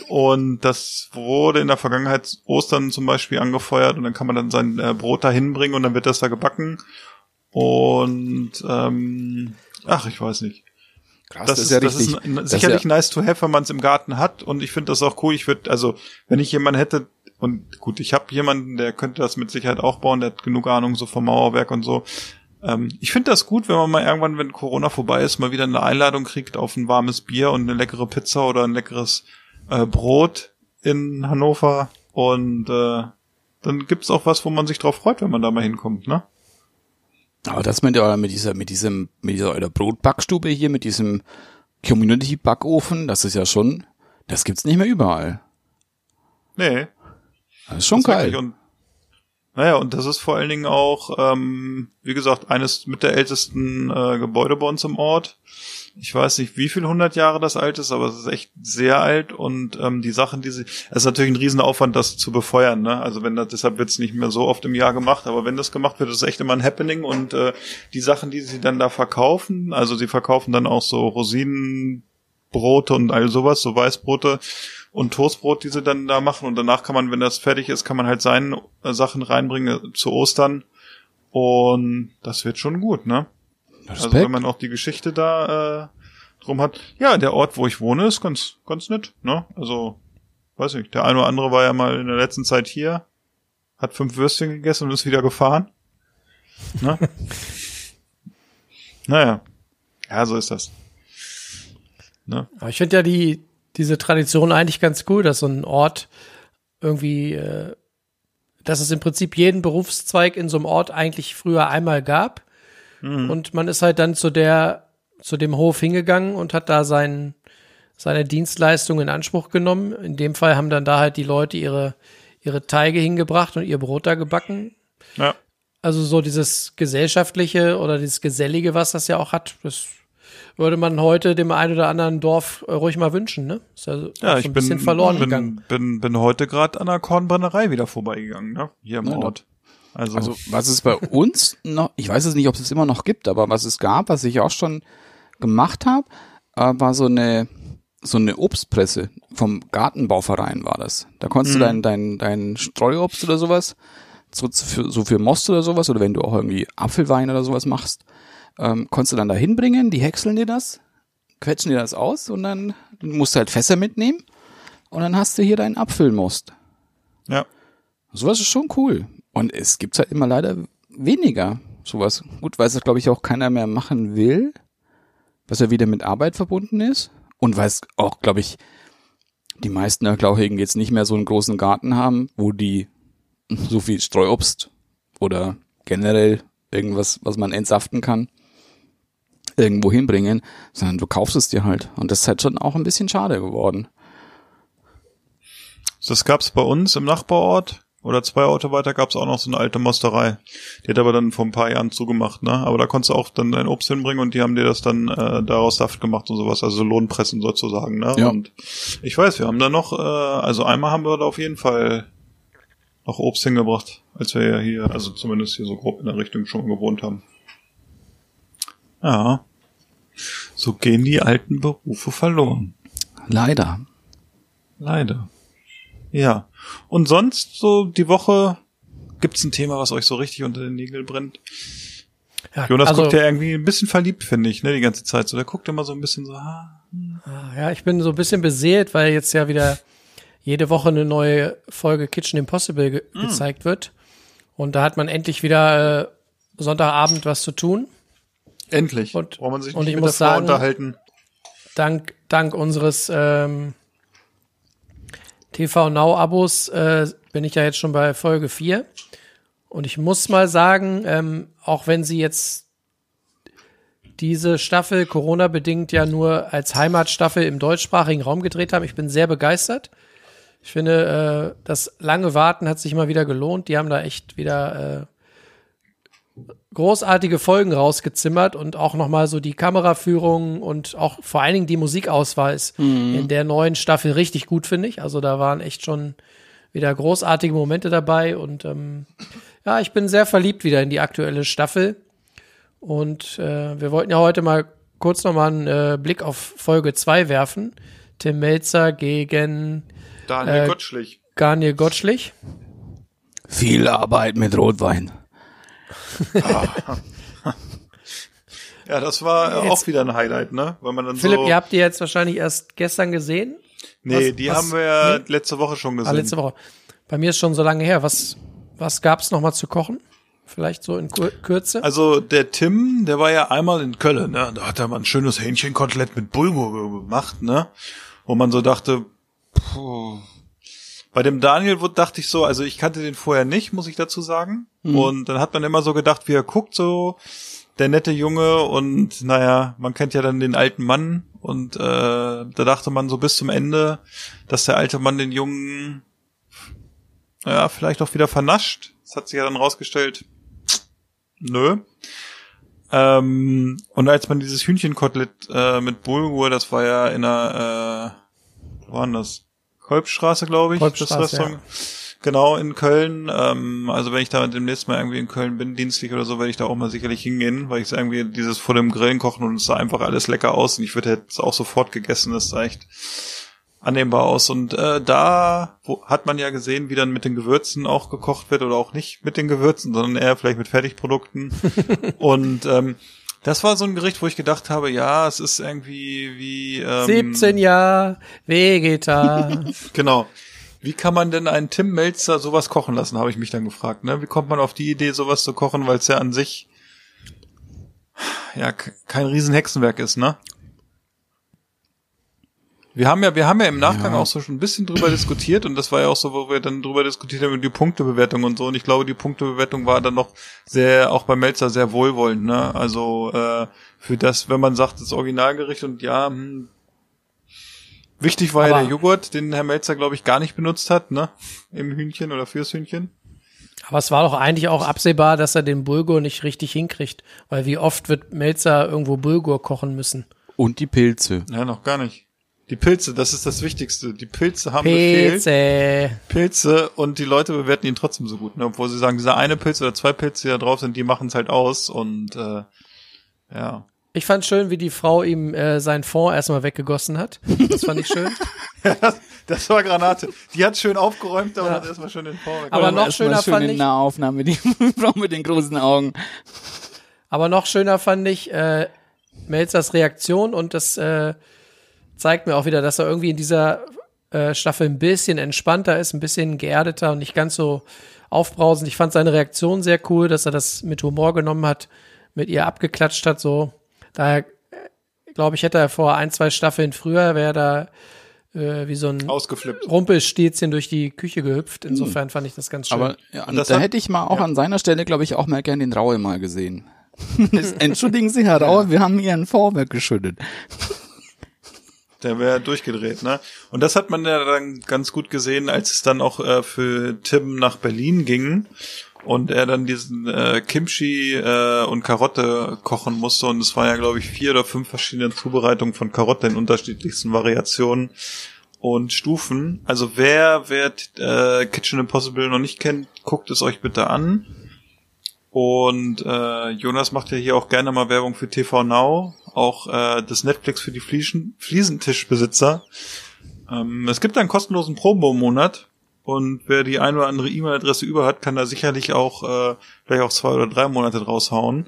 Speaker 1: und das wurde in der Vergangenheit Ostern zum Beispiel angefeuert und dann kann man dann sein äh, Brot da hinbringen und dann wird das da gebacken. Und ähm, ach, ich weiß nicht.
Speaker 2: Krass,
Speaker 1: Das, ist, das ist n-
Speaker 2: das
Speaker 1: sicherlich
Speaker 2: ja,
Speaker 1: nice to have, wenn man es im Garten hat. Und ich finde das auch cool. Ich würde, also, wenn ich jemanden hätte, und gut, ich habe jemanden, der könnte das mit Sicherheit auch bauen, der hat genug Ahnung so vom Mauerwerk und so. Ähm, ich finde das gut, wenn man mal irgendwann, wenn Corona vorbei ist, mal wieder eine Einladung kriegt auf ein warmes Bier und eine leckere Pizza oder ein leckeres äh, Brot in Hannover. Und äh, dann gibt's auch was, wo man sich drauf freut, wenn man da mal hinkommt, ne?
Speaker 2: Aber das mit, der, mit dieser, mit diesem, mit dieser eurer Brotbackstube hier, mit diesem Community-Backofen, das ist ja schon, das gibt's nicht mehr überall.
Speaker 1: Nee,
Speaker 2: Das ist schon
Speaker 1: Das
Speaker 2: geil.
Speaker 1: Und, naja, und das ist vor allen Dingen auch, ähm, wie gesagt, eines mit der ältesten äh, Gebäude bei uns im Ort. Ich weiß nicht, wie viel hundert Jahre das alt ist, aber es ist echt sehr alt und ähm, die Sachen, die sie, es ist natürlich ein Riesenaufwand, das zu befeuern. Ne? Also wenn das, deshalb wird es nicht mehr so oft im Jahr gemacht, aber wenn das gemacht wird, ist es echt immer ein Happening und äh, die Sachen, die sie dann da verkaufen, also sie verkaufen dann auch so Rosinenbrote und all sowas, so Weißbrote und Toastbrot, die sie dann da machen. Und danach kann man, wenn das fertig ist, kann man halt seine Sachen reinbringen zu Ostern. Und das wird schon gut, ne? Also
Speaker 2: Respekt.
Speaker 1: wenn man auch die Geschichte da äh, drum hat. Ja, der Ort, wo ich wohne, ist ganz, ganz nett, ne? Also, weiß nicht, der eine oder andere war ja mal in der letzten Zeit hier, hat fünf Würstchen gegessen und ist wieder gefahren. Ne? naja. Ja, so ist das. Ne?
Speaker 3: Aber ich finde ja die, diese Tradition eigentlich ganz cool, dass so ein Ort irgendwie, äh, dass es im Prinzip jeden Berufszweig in so einem Ort eigentlich früher einmal gab. Und man ist halt dann zu der, zu dem Hof hingegangen und hat da sein, seine Dienstleistung in Anspruch genommen. In dem Fall haben dann da halt die Leute ihre, ihre Teige hingebracht und ihr Brot da gebacken.
Speaker 1: Ja.
Speaker 3: Also so dieses gesellschaftliche oder dieses gesellige, was das ja auch hat, das würde man heute dem einen oder anderen Dorf äh, ruhig mal wünschen, ne? Ist ja,
Speaker 1: Ja,
Speaker 3: so
Speaker 1: ich
Speaker 3: ein
Speaker 1: bin,
Speaker 3: bisschen verloren gegangen.
Speaker 1: bin, bin, bin heute gerade an der Kornbrennerei wieder vorbeigegangen, ne? Hier im
Speaker 2: Ja,
Speaker 1: Ort. Also,
Speaker 2: Also was es bei uns noch, ich weiß es nicht, ob es es immer noch gibt, aber was es gab, was ich auch schon gemacht habe, äh, war so eine so eine Obstpresse vom Gartenbauverein war das. Da konntest du dein dein dein Streuobst oder sowas so für, so für Most oder sowas oder wenn du auch irgendwie Apfelwein oder sowas machst, ähm, konntest du dann da hinbringen, die häckseln dir das, quetschen dir das aus und dann musst du halt Fässer mitnehmen und dann hast du hier deinen Apfelmost.
Speaker 1: ja.
Speaker 2: Sowas ist schon cool. Und es gibt's halt immer leider weniger sowas. Gut, weil es glaube ich auch keiner mehr machen will, was ja wieder mit Arbeit verbunden ist. Und weil es auch, glaube ich, die meisten Erklauchigen jetzt nicht mehr so einen großen Garten haben, wo die so viel Streuobst oder generell irgendwas, was man entsaften kann, irgendwo hinbringen, sondern du kaufst es dir halt. Und das ist halt schon auch ein bisschen schade geworden.
Speaker 1: Das gab's bei uns im Nachbarort oder zwei Orte weiter gab's auch noch so eine alte Mosterei. Die hat aber dann vor ein paar Jahren zugemacht, ne? Aber da konntest du auch dann dein Obst hinbringen und die haben dir das dann äh, daraus Saft gemacht und sowas, also Lohnpressen sozusagen, ne?
Speaker 2: Ja.
Speaker 1: Und ich weiß, wir haben da noch, äh, also einmal haben wir da auf jeden Fall noch Obst hingebracht, als wir ja hier, also zumindest hier so grob in der Richtung schon gewohnt haben. Ja. So gehen die alten Berufe verloren.
Speaker 2: Leider.
Speaker 1: Leider. Ja. Und sonst so die Woche gibt's ein Thema, was euch so richtig unter den Nägeln brennt?
Speaker 3: Ja,
Speaker 1: Jonas
Speaker 3: also,
Speaker 1: guckt ja irgendwie ein bisschen verliebt, finde ich, ne, die ganze Zeit. So, der guckt immer so ein bisschen so, ah,
Speaker 3: ja, ich bin so ein bisschen beseelt, weil jetzt ja wieder jede Woche eine neue Folge Kitchen Impossible ge
Speaker 1: Mm.
Speaker 3: gezeigt wird. Und da hat man endlich wieder äh, Sonntagabend was zu tun.
Speaker 1: endlich.
Speaker 3: Und-
Speaker 1: Braucht man sich
Speaker 3: und
Speaker 1: nicht
Speaker 3: ich
Speaker 1: mit
Speaker 3: muss
Speaker 1: der Frau
Speaker 3: sagen-
Speaker 1: unterhalten.
Speaker 3: Dank, dank unseres ähm, TV Now Abos äh, bin ich ja jetzt schon bei Folge 4. Und ich muss mal sagen, ähm, auch wenn sie jetzt diese Staffel Corona-bedingt ja nur als Heimatstaffel im deutschsprachigen Raum gedreht haben, ich bin sehr begeistert. Ich finde, äh, das lange Warten hat sich mal wieder gelohnt. Die haben da echt wieder äh, großartige Folgen rausgezimmert und auch nochmal so die Kameraführung und auch vor allen Dingen die Musikauswahl ist in der neuen Staffel richtig gut, finde ich. Also da waren echt schon wieder großartige Momente dabei und ähm, ja, ich bin sehr verliebt wieder in die aktuelle Staffel. Und äh, wir wollten ja heute mal kurz nochmal einen äh, Blick auf Folge 2 werfen. Tim Melzer gegen
Speaker 1: Daniel
Speaker 3: äh,
Speaker 1: Gottschlich.
Speaker 3: Garnier Gottschlich.
Speaker 2: Viel Arbeit mit Rotwein.
Speaker 1: Ja, das war
Speaker 3: Jetzt-
Speaker 1: auch wieder ein Highlight, ne? Weil man dann
Speaker 3: Philipp,
Speaker 1: so,
Speaker 3: ihr habt die jetzt wahrscheinlich erst gestern gesehen.
Speaker 1: nee,
Speaker 3: was-
Speaker 1: die
Speaker 3: was-
Speaker 1: haben wir ja
Speaker 3: nee?
Speaker 1: letzte Woche schon
Speaker 3: Ah,
Speaker 1: gesehen.
Speaker 3: letzte Woche. Bei mir ist schon so lange her. Was, was gab's noch mal zu kochen? Vielleicht so in Kur Kürze?
Speaker 1: Also der Tim, der war ja einmal in Köln, ne? Da hat er mal ein schönes Hähnchenkotelett mit Bulgur gemacht, ne? Wo man so dachte, puh. Bei dem Daniel dachte ich so, also ich kannte den vorher nicht, muss ich dazu sagen. Und dann hat man immer so gedacht, wie er guckt, so der nette Junge und naja, man kennt ja dann den alten Mann und äh, da dachte man so bis zum Ende, dass der alte Mann den Jungen ja vielleicht auch wieder vernascht. Das hat sich ja dann rausgestellt, nö. Ähm, und als man dieses Hühnchenkotelett äh, mit Bulgur, das war ja in einer, äh, wo war denn das? Kolbstraße, glaube ich.
Speaker 3: Kolbstraße,
Speaker 1: das Restaurant. Genau, in Köln. Ähm, also wenn ich da demnächst mal irgendwie in Köln bin, dienstlich oder so, werde ich da auch mal sicherlich hingehen, weil ich irgendwie dieses vor dem Grillen kochen und es sah einfach alles lecker aus und ich würde jetzt auch sofort gegessen. Das sah echt annehmbar aus. Und äh, da wo, hat man ja gesehen, wie dann mit den Gewürzen auch gekocht wird oder auch nicht mit den Gewürzen, sondern eher vielleicht mit Fertigprodukten. und ähm, das war so ein Gericht, wo ich gedacht habe, ja, es ist irgendwie wie ähm,
Speaker 3: 17 Jahre Vegeta.
Speaker 1: Genau. Wie kann man denn einen Tim Melzer sowas kochen lassen, habe ich mich dann gefragt. Ne? Wie kommt man auf die Idee, sowas zu kochen, weil es ja an sich ja kein Riesenhexenwerk ist, ne? Wir haben ja, wir haben ja im Nachgang
Speaker 2: Ja.
Speaker 1: auch so schon ein bisschen drüber diskutiert und das war ja auch so, wo wir dann drüber diskutiert haben über die Punktebewertung und so. Und ich glaube, die Punktebewertung war dann noch sehr, auch bei Melzer sehr wohlwollend, ne? Also äh, für das, wenn man sagt, das Originalgericht und ja, hm, wichtig war ja
Speaker 3: Aber-
Speaker 1: der Joghurt, den Herr Melzer, glaube ich, gar nicht benutzt hat, ne? Im Hühnchen oder fürs Hühnchen.
Speaker 3: Aber es war doch eigentlich auch absehbar, dass er den Bulgur nicht richtig hinkriegt. Weil wie oft wird Melzer irgendwo Bulgur kochen müssen?
Speaker 2: Und die Pilze.
Speaker 1: Ja, noch gar nicht. Die Pilze, das ist das Wichtigste. Die Pilze haben gefehlt.
Speaker 3: Pilze.
Speaker 1: Pilze und die Leute bewerten ihn trotzdem so gut, ne? Obwohl sie sagen, dieser eine Pilz oder zwei Pilze, die da drauf sind, die machen es halt aus und äh, ja.
Speaker 3: Ich fand schön, wie die Frau ihm äh, seinen Fond erstmal weggegossen hat. Das fand ich schön.
Speaker 1: Das war Granate. Die hat schön aufgeräumt, aber hat erstmal schön den Vorweg.
Speaker 3: Aber noch schöner
Speaker 2: schön
Speaker 3: fand
Speaker 2: in
Speaker 3: ich-
Speaker 2: Nahaufnahme, die Frau mit den großen Augen.
Speaker 3: Aber noch schöner fand ich äh, Melzers Reaktion und das äh, zeigt mir auch wieder, dass er irgendwie in dieser äh, Staffel ein bisschen entspannter ist, ein bisschen geerdeter und nicht ganz so aufbrausend. Ich fand seine Reaktion sehr cool, dass er das mit Humor genommen hat, mit ihr abgeklatscht hat. So, daher glaube ich, hätte er vor ein, zwei Staffeln früher, wäre da äh, wie so ein
Speaker 1: Ausgeflippt.
Speaker 3: Rumpelstilzchen durch die Küche gehüpft. Insofern fand ich das ganz schön.
Speaker 2: Aber ja,
Speaker 1: Und das
Speaker 2: da
Speaker 1: hat-
Speaker 2: hätte ich mal auch an seiner Stelle, glaube ich, auch mal gern den Raue mal gesehen. Entschuldigen Sie, Herr Raue, wir haben Ihren Vorwerk geschüttet.
Speaker 1: Der wäre durchgedreht, ne? Und das hat man ja dann ganz gut gesehen, als es dann auch äh, für Tim nach Berlin ging und er dann diesen äh, Kimchi äh, und Karotte kochen musste. Und es war ja, glaube ich, vier oder fünf verschiedene Zubereitungen von Karotte in unterschiedlichsten Variationen und Stufen. Also wer, wer äh, Kitchen Impossible noch nicht kennt, guckt es euch bitte an. Und äh, Jonas macht ja hier auch gerne mal Werbung für TV Now, auch äh, das Netflix für die Fliesen Fliesentischbesitzer. Ähm, es gibt einen kostenlosen Promo-Monat und wer die ein oder andere E-Mail-Adresse über hat, kann da sicherlich auch äh, vielleicht auch zwei oder drei Monate draus hauen.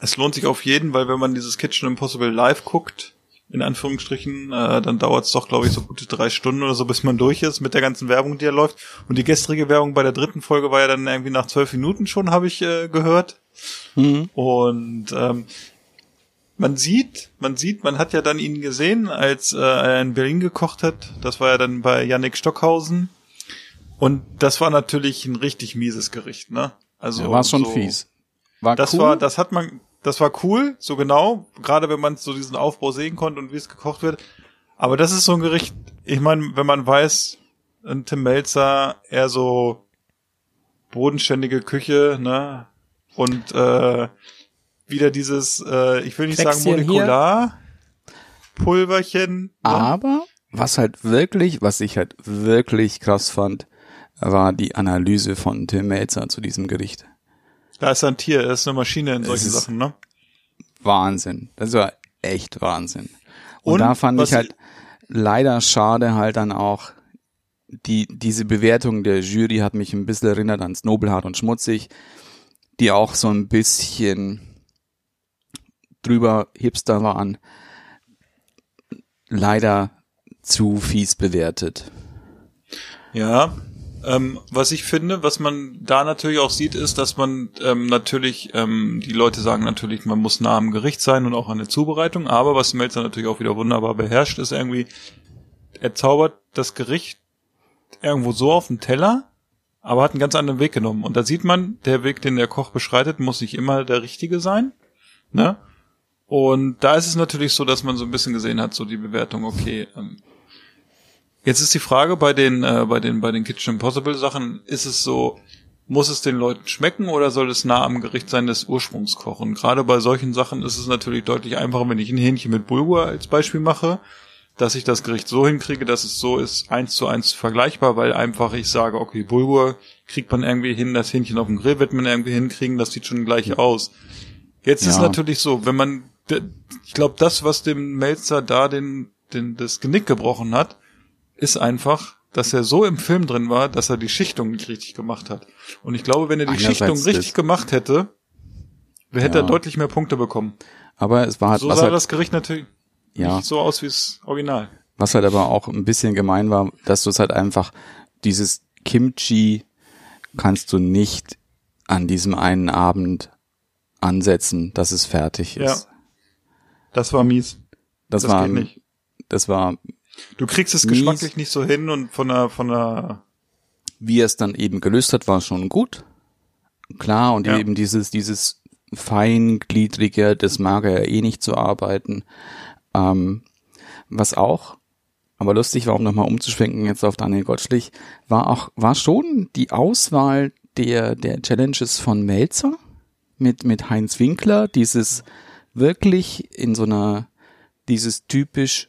Speaker 1: Es lohnt sich auf jeden, weil wenn man dieses Kitchen Impossible live guckt, in Anführungsstrichen, äh, dann dauert es doch, glaube ich, so gute drei Stunden oder so, bis man durch ist mit der ganzen Werbung, die da läuft. Und die gestrige Werbung bei der dritten Folge war ja dann irgendwie nach zwölf Minuten schon, habe ich äh, gehört. Und ähm, man sieht, man sieht, man hat ja dann ihn gesehen, als äh, er in Berlin gekocht hat. Das war ja dann bei Yannick Stockhausen. Und das war natürlich ein richtig mieses Gericht, ne? Also
Speaker 2: Ja, war schon
Speaker 1: so,
Speaker 2: fies. War
Speaker 1: Das
Speaker 2: cool.
Speaker 1: war, das hat man, das war cool, so genau, gerade wenn man so diesen Aufbau sehen konnte und wie es gekocht wird. Aber das ist so ein Gericht, ich meine, wenn man weiß, ein Tim Melzer eher so bodenständige Küche, ne? Und äh, wieder dieses, äh, ich will nicht sagen
Speaker 3: Kleckschen hier.
Speaker 1: Molekular Pulverchen. Ne?
Speaker 2: Aber was halt wirklich, was ich halt wirklich krass fand, war die Analyse von Tim Melzer zu diesem Gericht.
Speaker 1: Da ist ein Tier, er ist eine Maschine in solchen Sachen, ne?
Speaker 2: Wahnsinn. Das war echt Wahnsinn. Und,
Speaker 1: Und
Speaker 2: da fand ich halt leider schade halt dann auch, die, diese Bewertung der Jury hat mich ein bisschen erinnert ans Nobelhart und Schmutzig, die auch so ein bisschen drüber Hipster waren. Leider zu fies bewertet.
Speaker 1: Ja, ähm, was ich finde, was man da natürlich auch sieht, ist, dass man ähm, natürlich, ähm, die Leute sagen natürlich, man muss nah am Gericht sein und auch an der Zubereitung, aber was Melzer natürlich auch wieder wunderbar beherrscht, ist irgendwie, er zaubert das Gericht irgendwo so auf den Teller, aber hat einen ganz anderen Weg genommen. Und da sieht man, der Weg, den der Koch beschreitet, muss nicht immer der richtige sein. Ne? Und da ist es natürlich so, dass man so ein bisschen gesehen hat, so die Bewertung, okay, ähm, Jetzt ist die Frage bei den äh, bei den bei den Kitchen Impossible Sachen ist es so muss es den Leuten schmecken oder soll es nah am Gericht sein des Ursprungs kochen? Gerade bei solchen Sachen ist es natürlich deutlich einfacher, wenn ich ein Hähnchen mit Bulgur als Beispiel mache, dass ich das Gericht so hinkriege, dass es so ist eins zu eins vergleichbar, weil einfach ich sage, okay, Bulgur kriegt man irgendwie hin, das Hähnchen auf dem Grill wird man irgendwie hinkriegen, das sieht schon gleich aus. Jetzt ist
Speaker 2: Ja.
Speaker 1: natürlich so, wenn man, ich glaube, das, was dem Melzer da den, den, das Genick gebrochen hat, ist einfach, dass er so im Film drin war, dass er die Schichtung nicht richtig gemacht hat. Und ich glaube, wenn er die
Speaker 2: Einerseits
Speaker 1: Schichtung richtig
Speaker 2: das-
Speaker 1: gemacht hätte, hätte
Speaker 2: Ja.
Speaker 1: er deutlich mehr Punkte bekommen.
Speaker 2: Aber es war halt,
Speaker 1: So
Speaker 2: was
Speaker 1: sah
Speaker 2: halt
Speaker 1: das Gericht natürlich
Speaker 2: Ja.
Speaker 1: nicht so aus wie das Original.
Speaker 2: Was halt aber auch ein bisschen gemein war, dass du es halt einfach, dieses Kimchi kannst du nicht an diesem einen Abend ansetzen, dass es fertig
Speaker 1: Ja. Das war mies.
Speaker 2: Das,
Speaker 1: Das
Speaker 2: war,
Speaker 1: geht nicht.
Speaker 2: das war,
Speaker 1: Du kriegst es
Speaker 2: Mies.
Speaker 1: geschmacklich nicht so hin und von der, von der,
Speaker 2: wie er es dann eben gelöst hat, war schon gut. Klar, und
Speaker 1: Ja.
Speaker 2: eben dieses, dieses feingliedrige, das mag er ja eh nicht zu arbeiten. Ähm, was auch, aber lustig war, um nochmal umzuschwenken jetzt auf Daniel Gottschlich, war auch, war schon die Auswahl der, der Challenges von Melzer mit, mit Heinz Winkler, dieses wirklich in so einer, dieses typisch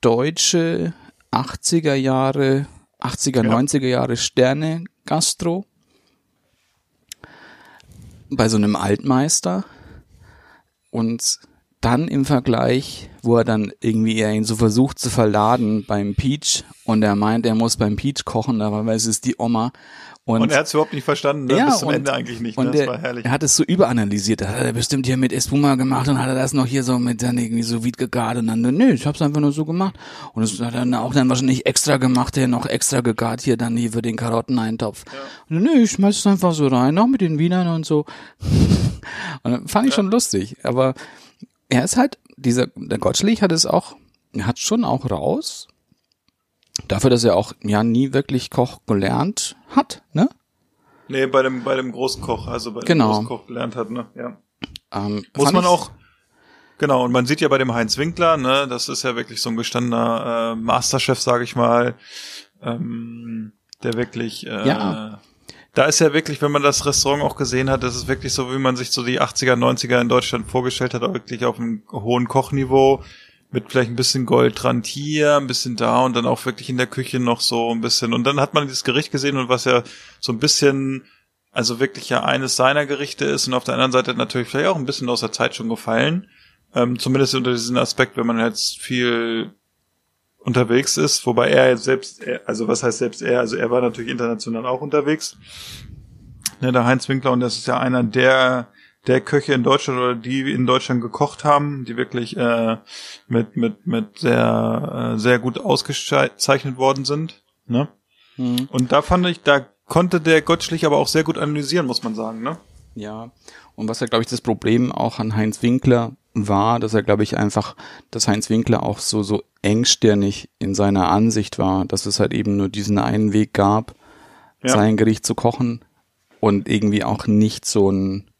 Speaker 2: deutsche 80er Jahre, 80er,
Speaker 1: Ja.
Speaker 2: 90er Jahre Sterne Gastro. Bei so einem Altmeister. Und dann im Vergleich, wo er dann irgendwie er ihn so versucht zu verladen beim Peach und er meint, er muss beim Peach kochen, aber es ist die Oma. Und,
Speaker 1: und er hat es überhaupt nicht verstanden, ne? bis zum Ende eigentlich nicht. Ne?
Speaker 2: und
Speaker 1: Das
Speaker 2: der,
Speaker 1: war herrlich.
Speaker 2: Er hat es so überanalysiert. Das hat er bestimmt hier mit Espuma gemacht und hat er das noch hier so mit dann irgendwie so vide gegart und dann, nö, ich hab's einfach nur so gemacht. Und das hat er dann auch dann wahrscheinlich extra gemacht, der noch extra gegart hier dann hier für den Karotteneintopf. Und nö, ich schmeiß es einfach so rein, noch mit den Wienern und so. Und dann fand ich schon lustig. Aber er ist halt, dieser, der Gottschlich hat es auch, er hat schon auch raus, Dafür, dass er auch ja nie wirklich Koch gelernt hat, ne?
Speaker 1: Nee, bei dem, bei dem Großkoch, also bei dem
Speaker 2: Genau.
Speaker 1: Großkoch gelernt hat, ne? Ja.
Speaker 2: Ähm,
Speaker 1: Muss man auch, genau, und man sieht ja bei dem Heinz Winkler, ne, das ist ja wirklich so ein gestandener äh, Masterchef, sage ich mal, ähm, der wirklich, äh,
Speaker 2: Ja.
Speaker 1: da ist ja wirklich, wenn man das Restaurant auch gesehen hat, das ist wirklich so, wie man sich so die 80er, 90er in Deutschland vorgestellt hat, wirklich auf einem hohen Kochniveau, mit vielleicht ein bisschen Gold dran hier, ein bisschen da und dann auch wirklich in der Küche noch so ein bisschen. Und dann hat man dieses Gericht gesehen und was ja so ein bisschen, also wirklich ja eines seiner Gerichte ist und auf der anderen Seite natürlich vielleicht auch ein bisschen aus der Zeit schon gefallen. Ähm, zumindest unter diesem Aspekt, wenn man jetzt viel unterwegs ist, wobei er jetzt selbst, also was heißt selbst er, also er war natürlich international auch unterwegs. Ne, der Heinz Winkler und das ist ja einer der der Köche in Deutschland oder die in Deutschland gekocht haben, die wirklich äh, mit mit mit sehr äh, sehr gut ausgezeichnet worden sind. Ne?
Speaker 2: Mhm.
Speaker 1: Und da fand ich, da konnte der Gottschlich aber auch sehr gut analysieren, muss man sagen. Ne?
Speaker 2: Ja, und was ja, glaube ich, das Problem auch an Heinz Winkler war, dass er, glaube ich, einfach, dass Heinz Winkler auch so, so engstirnig in seiner Ansicht war, dass es halt eben nur diesen einen Weg gab,
Speaker 1: Ja.
Speaker 2: sein Gericht zu kochen und irgendwie auch nicht so einen,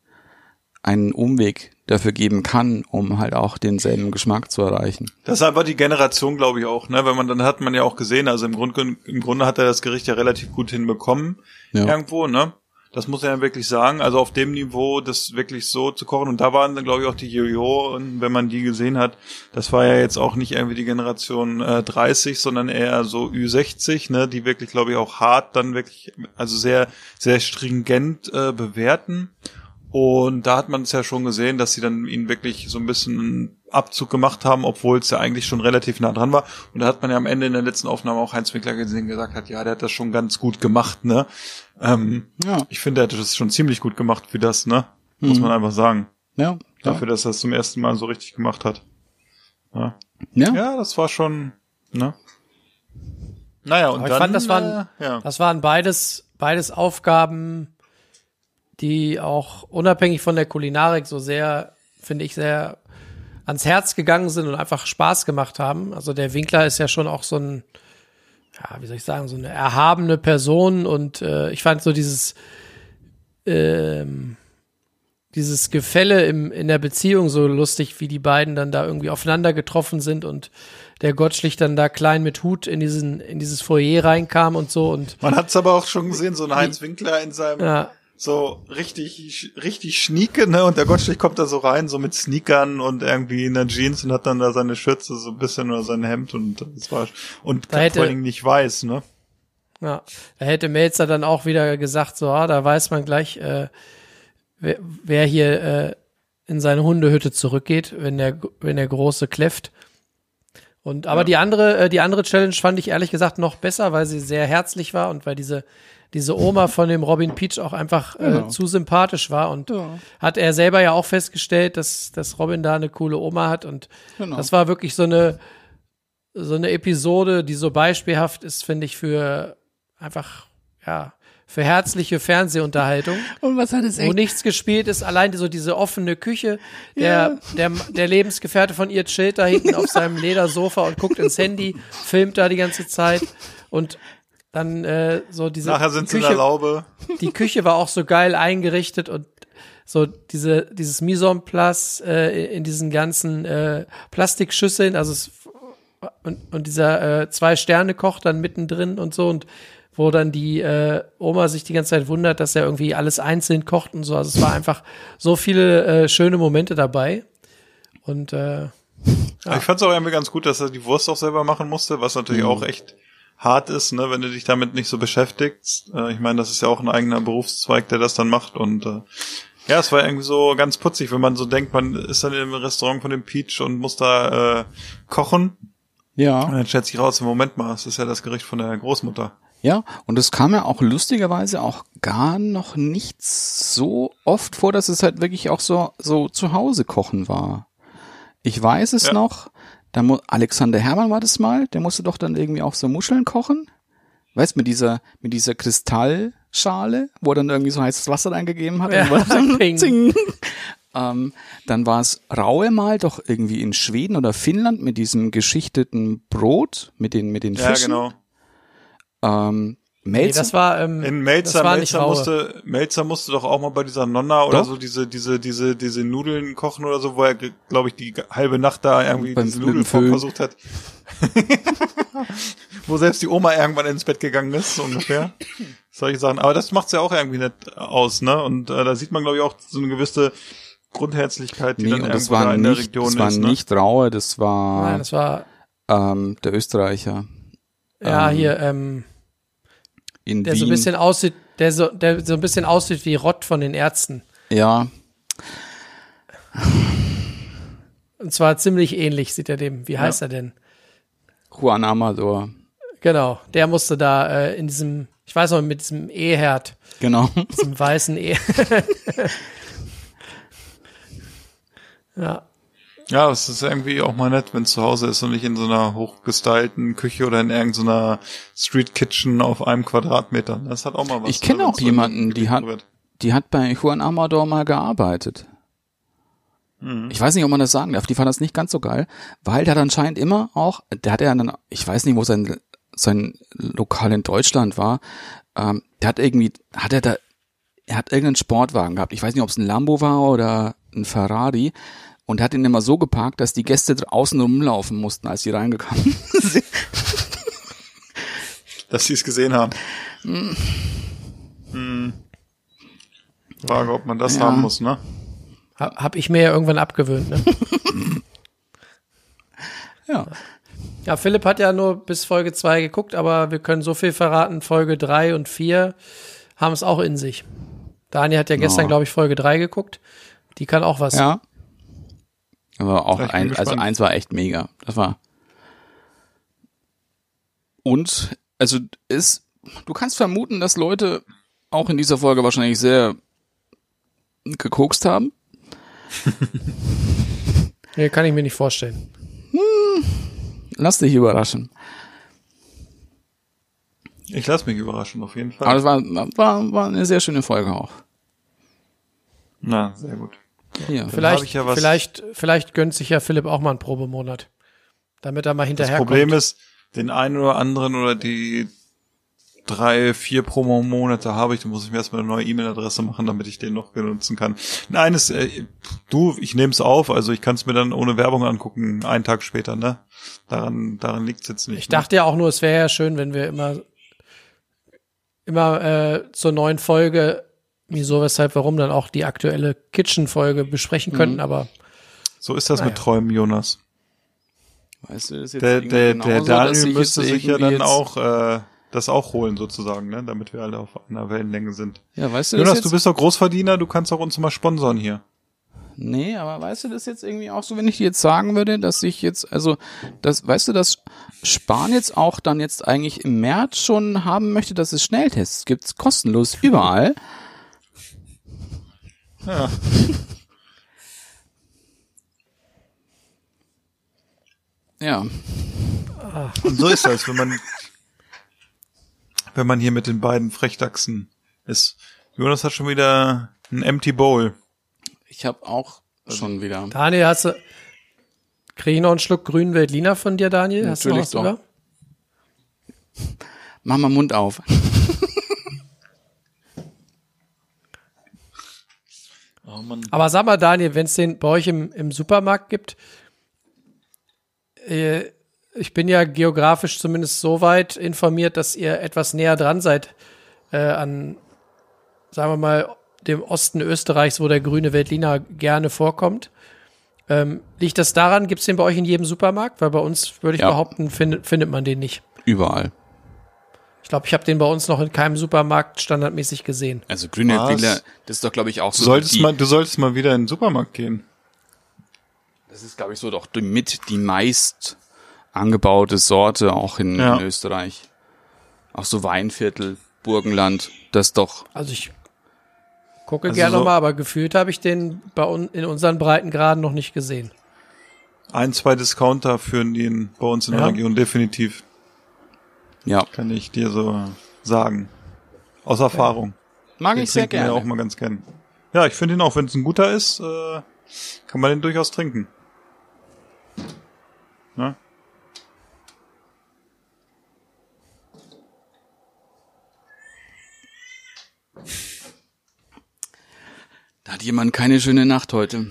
Speaker 2: einen Umweg dafür geben kann, um halt auch denselben Geschmack zu erreichen.
Speaker 1: Das ist einfach die Generation, glaube ich auch. Ne, wenn man dann hat man ja auch gesehen, also im Grunde im Grunde hat er das Gericht ja relativ gut hinbekommen
Speaker 2: Ja.
Speaker 1: irgendwo. Ne, das muss er ja wirklich sagen. Also auf dem Niveau, das wirklich so zu kochen. Und da waren dann glaube ich auch die Jojo und wenn man die gesehen hat, das war ja jetzt auch nicht irgendwie die Generation äh, 30, sondern eher so Ü60, ne, die wirklich glaube ich auch hart dann wirklich, also sehr sehr stringent äh, bewerten. Und da hat man es ja schon gesehen, dass sie dann ihn wirklich so ein bisschen einen Abzug gemacht haben, obwohl es ja eigentlich schon relativ nah dran war. Und da hat man ja am Ende in der letzten Aufnahme auch Heinz Winkler gesehen, gesagt hat, ja, der hat das schon ganz gut gemacht, ne? Ähm,
Speaker 2: Ja.
Speaker 1: Ich finde, er hat das schon ziemlich gut gemacht für das, ne? Muss
Speaker 2: Mhm.
Speaker 1: man einfach sagen.
Speaker 2: Ja.
Speaker 1: Dafür, dass er es zum ersten Mal so richtig gemacht hat. Ja,
Speaker 2: Ja.
Speaker 1: ja das war schon, ne? Naja, und
Speaker 3: Aber ich
Speaker 1: dann,
Speaker 3: fand, das waren,
Speaker 1: äh, ja.
Speaker 3: das waren beides, beides Aufgaben, die auch unabhängig von der Kulinarik so sehr, finde ich, sehr ans Herz gegangen sind und einfach Spaß gemacht haben. Also der Winkler ist ja schon auch so ein, ja, wie soll ich sagen, so eine erhabene Person und äh, ich fand so dieses, ähm, dieses Gefälle im, in der Beziehung so lustig, wie die beiden dann da irgendwie aufeinander getroffen sind und der Gottschlich dann da klein mit Hut in diesen, in dieses Foyer reinkam und so und
Speaker 1: Man hat es aber auch schon gesehen, so ein Heinz Winkler in seinem
Speaker 3: ja,
Speaker 1: so richtig, richtig schnieke, ne? Und der Gottschlich kommt da so rein, so mit Sneakern und irgendwie in der Jeans und hat dann da seine Schürze so ein bisschen oder sein Hemd und das war und
Speaker 3: Da hätte-
Speaker 1: vor allen Dingen nicht weiß, ne?
Speaker 3: Ja, da hätte Melzer dann auch wieder gesagt, so, ah, da weiß man gleich, äh, wer, wer hier äh, in seine Hundehütte zurückgeht, wenn der, wenn der Große kläfft. Und aber
Speaker 1: Ja.
Speaker 3: die andere, äh, die andere Challenge fand ich ehrlich gesagt noch besser, weil sie sehr herzlich war und weil diese diese Oma von dem Robin Peach auch einfach äh,
Speaker 2: Genau.
Speaker 3: zu sympathisch war und hat er selber ja auch festgestellt, dass dass Robin da eine coole Oma hat und
Speaker 2: Genau.
Speaker 3: das war wirklich so eine so eine Episode, die so beispielhaft ist, finde ich, für einfach, ja, für herzliche Fernsehunterhaltung,
Speaker 2: Und was hat es
Speaker 3: wo nichts gespielt ist, allein so diese offene Küche, der, der, der Lebensgefährte von ihr chillt da hinten auf seinem Ledersofa und guckt ins Handy, filmt da die ganze Zeit und dann äh, so diese
Speaker 1: Nachher sind sie in
Speaker 3: Küche,
Speaker 1: der Laube.
Speaker 3: die Küche war auch so geil eingerichtet und so diese dieses Mise en place äh, in diesen ganzen äh, Plastikschüsseln, also es, und, und dieser äh, zwei Sterne Koch dann mittendrin und so und wo dann die äh, Oma sich die ganze Zeit wundert, dass er irgendwie alles einzeln kocht und so. Also es war einfach so viele äh, schöne Momente dabei und äh,
Speaker 1: Aber Ich fand es auch irgendwie ganz gut, dass er die Wurst auch selber machen musste, was natürlich auch echt hart ist, ne, wenn du dich damit nicht so beschäftigst. Äh, ich meine, das ist ja auch ein eigener Berufszweig, der das dann macht und äh, ja, es war irgendwie so ganz putzig, wenn man so denkt, man ist dann im Restaurant von dem Peach und muss da äh, kochen. Und
Speaker 2: Ja,
Speaker 1: dann stellt sich raus, im Moment mal, es ist ja das Gericht von der Großmutter.
Speaker 2: ja. Und es kam ja auch lustigerweise auch gar noch nicht so oft vor, dass es halt wirklich auch so, so zu Hause kochen war. Ich weiß es
Speaker 1: Ja.
Speaker 2: noch, da mu Alexander Hermann war das mal, der musste doch dann irgendwie auch so Muscheln kochen. Weißt, mit dieser, mit dieser Kristallschale, wo er dann irgendwie so heißes Wasser reingegeben hat.
Speaker 3: Ja,
Speaker 2: dann
Speaker 3: ping.
Speaker 2: zing. ähm, dann war es Raue mal doch irgendwie in Schweden oder Finnland mit diesem geschichteten Brot, mit den, mit den
Speaker 1: Ja,
Speaker 2: Fischen.
Speaker 1: genau.
Speaker 2: Ähm,
Speaker 3: Nee,
Speaker 2: Melzer?
Speaker 3: das war, ähm,
Speaker 1: In Melzer,
Speaker 3: das war
Speaker 1: Melzer musste, Melzer musste doch auch mal bei dieser Nonna oder
Speaker 2: Doch.
Speaker 1: so diese, diese, diese, diese Nudeln kochen oder so, wo er, glaube ich, die halbe Nacht da irgendwie
Speaker 2: Beim-
Speaker 1: diese
Speaker 2: Föhn.
Speaker 1: versucht hat. wo selbst die Oma irgendwann ins Bett gegangen ist, so ungefähr. Solche Sachen. Aber das macht's ja auch irgendwie nicht aus, ne? Und äh, da sieht man, glaube ich, auch so eine gewisse Grundherzlichkeit, die
Speaker 2: nee,
Speaker 1: dann
Speaker 2: und
Speaker 1: irgendwo
Speaker 2: das war
Speaker 1: da in der
Speaker 2: nicht,
Speaker 1: Region
Speaker 2: das war
Speaker 1: ist. Ne?
Speaker 2: nicht Raue, das war
Speaker 3: Nein, das war,
Speaker 2: ähm, der Österreicher
Speaker 3: ja,
Speaker 2: Ähm,
Speaker 3: hier, ähm,
Speaker 2: in
Speaker 3: der
Speaker 2: Wien.
Speaker 3: so ein bisschen aussieht, der so, der so ein bisschen aussieht wie Rott von den Ärzten.
Speaker 2: ja,
Speaker 3: Und zwar ziemlich ähnlich sieht er dem. Wie heißt er denn?
Speaker 2: Juan Amador.
Speaker 3: Genau, der musste da äh, in diesem, ich weiß noch, mit diesem E-Herd,
Speaker 2: Genau.
Speaker 3: diesem weißen E. ja,
Speaker 1: Ja, es ist irgendwie auch mal nett, wenn es zu Hause ist und nicht in so einer hochgestylten Küche oder in irgendeiner Street Kitchen auf einem Quadratmeter. Das hat auch mal was.
Speaker 2: Ich kenne
Speaker 1: ne,
Speaker 2: auch jemanden, die hat,
Speaker 1: wird.
Speaker 2: die hat bei Juan Amador mal gearbeitet. Ich weiß nicht, ob man das sagen darf. Die fand das nicht ganz so geil, weil der hat anscheinend immer auch, der hat ja dann, ich weiß nicht, wo sein, sein Lokal in Deutschland war, ähm, der hat irgendwie, hat er da, er hat irgendeinen Sportwagen gehabt. Ich weiß nicht, ob es ein Lambo war oder ein Ferrari. Und hat ihn immer so geparkt, dass die Gäste draußen rumlaufen mussten, als sie reingekommen sind.
Speaker 1: Dass sie es gesehen haben. Hm. Frage, ob man das
Speaker 2: Ja.
Speaker 1: haben muss, ne?
Speaker 3: hab, hab ich mir ja irgendwann abgewöhnt. Ne?
Speaker 2: Ja.
Speaker 3: Ja, Philipp hat ja nur bis Folge 2 geguckt, aber wir können so viel verraten, Folge 3 und 4 haben es auch in sich. Daniel hat ja gestern,
Speaker 2: Ja.
Speaker 3: glaube ich, Folge 3 geguckt. Die kann auch was.
Speaker 2: Ja. Aber auch ein, also eins war echt mega. Das war. Und, also ist, du kannst vermuten, dass Leute auch in dieser Folge wahrscheinlich sehr gekokst haben.
Speaker 3: Nee, kann ich mir nicht vorstellen.
Speaker 2: Lass dich überraschen.
Speaker 1: Ich lasse mich überraschen, auf jeden Fall.
Speaker 2: Aber das war, war, war eine sehr schöne Folge auch.
Speaker 1: Na, sehr gut.
Speaker 2: Hier.
Speaker 3: Vielleicht,
Speaker 1: ja was-
Speaker 3: vielleicht, vielleicht gönnt sich ja Philipp auch mal einen Probemonat. Damit er mal
Speaker 1: Das
Speaker 3: hinterherkommt.
Speaker 1: Problem ist, den einen oder anderen oder die drei, vier Promo-Monate habe ich, dann muss ich mir erstmal eine neue E-Mail-Adresse machen, damit ich den noch benutzen kann. Nein, ist, äh, du, ich nehme es auf, also ich kann es mir dann ohne Werbung angucken, einen Tag später, ne? Daran, daran liegt es jetzt nicht.
Speaker 3: Ich dachte ja auch nur, es wäre ja schön, wenn wir immer, immer äh, zur neuen Folge, wieso, weshalb, warum, dann auch die aktuelle Kitchen-Folge besprechen könnten, aber
Speaker 1: ne? So ist das
Speaker 3: Naja.
Speaker 1: mit Träumen, Jonas.
Speaker 2: Weißt du, das ist jetzt
Speaker 1: Der, der,
Speaker 2: genauso,
Speaker 1: der Daniel müsste sich ja dann auch äh, das auch holen sozusagen, ne? damit wir alle auf einer Wellenlänge sind.
Speaker 2: Ja, weißt du, das
Speaker 1: Jonas, du bist doch Großverdiener, du kannst auch uns mal sponsern hier.
Speaker 2: Nee, aber weißt du das jetzt irgendwie auch so, wenn ich dir jetzt sagen würde, dass ich jetzt, also, das, weißt du, dass Spahn jetzt auch dann jetzt eigentlich im März schon haben möchte, dass es Schnelltests gibt, kostenlos überall.
Speaker 1: Ja.
Speaker 2: Ja,
Speaker 1: Und so ist das, wenn man wenn man hier mit den beiden Frechdachsen ist. Jonas hat schon wieder ein Empty Bowl.
Speaker 2: ich habe auch schon wieder.
Speaker 3: Daniel, hast du, krieg ich noch einen Schluck grünen Veltliner von dir, Daniel? Hast du noch
Speaker 2: Natürlich
Speaker 3: was
Speaker 2: doch.
Speaker 3: über?
Speaker 2: Mach mal Mund auf.
Speaker 1: Oh.
Speaker 3: Aber sag mal, Daniel, wenn es den bei euch im, im Supermarkt gibt, äh, ich bin ja geografisch zumindest so weit informiert, dass ihr etwas näher dran seid äh, an, sagen wir mal, dem Osten Österreichs, wo der grüne Veltliner gerne vorkommt. Ähm, liegt das daran, gibt's den bei euch in jedem Supermarkt? Weil bei uns, würde ich
Speaker 2: Ja.
Speaker 3: behaupten, findet, findet man den nicht.
Speaker 2: Überall.
Speaker 3: Ich glaube, ich habe den bei uns noch in keinem Supermarkt standardmäßig gesehen.
Speaker 2: Also grüne? Veltliner, das ist doch, glaube ich, auch
Speaker 1: Du
Speaker 2: so.
Speaker 1: solltest
Speaker 2: die,
Speaker 1: mal, du solltest mal wieder in den Supermarkt gehen.
Speaker 2: Das ist, glaube ich, so doch mit die meist angebaute Sorte auch in,
Speaker 1: Ja.
Speaker 2: in Österreich. Auch so Weinviertel, Burgenland, das doch.
Speaker 3: Also ich gucke
Speaker 1: Also
Speaker 3: gerne
Speaker 1: so-
Speaker 3: mal, aber gefühlt habe ich den bei un in unseren Breitengraden noch nicht gesehen.
Speaker 1: Ein, zwei Discounter führen in, bei uns in der
Speaker 3: Ja.
Speaker 1: Region definitiv,
Speaker 2: ja.
Speaker 1: Kann ich dir so sagen. Aus Erfahrung.
Speaker 2: Mag
Speaker 1: den
Speaker 2: ich sehr
Speaker 1: gerne. Wir auch mal ganz kennen. Ja, ich finde ihn auch, wenn es ein guter ist, äh, kann man den durchaus trinken. Ne?
Speaker 2: Da hat jemand keine schöne Nacht heute.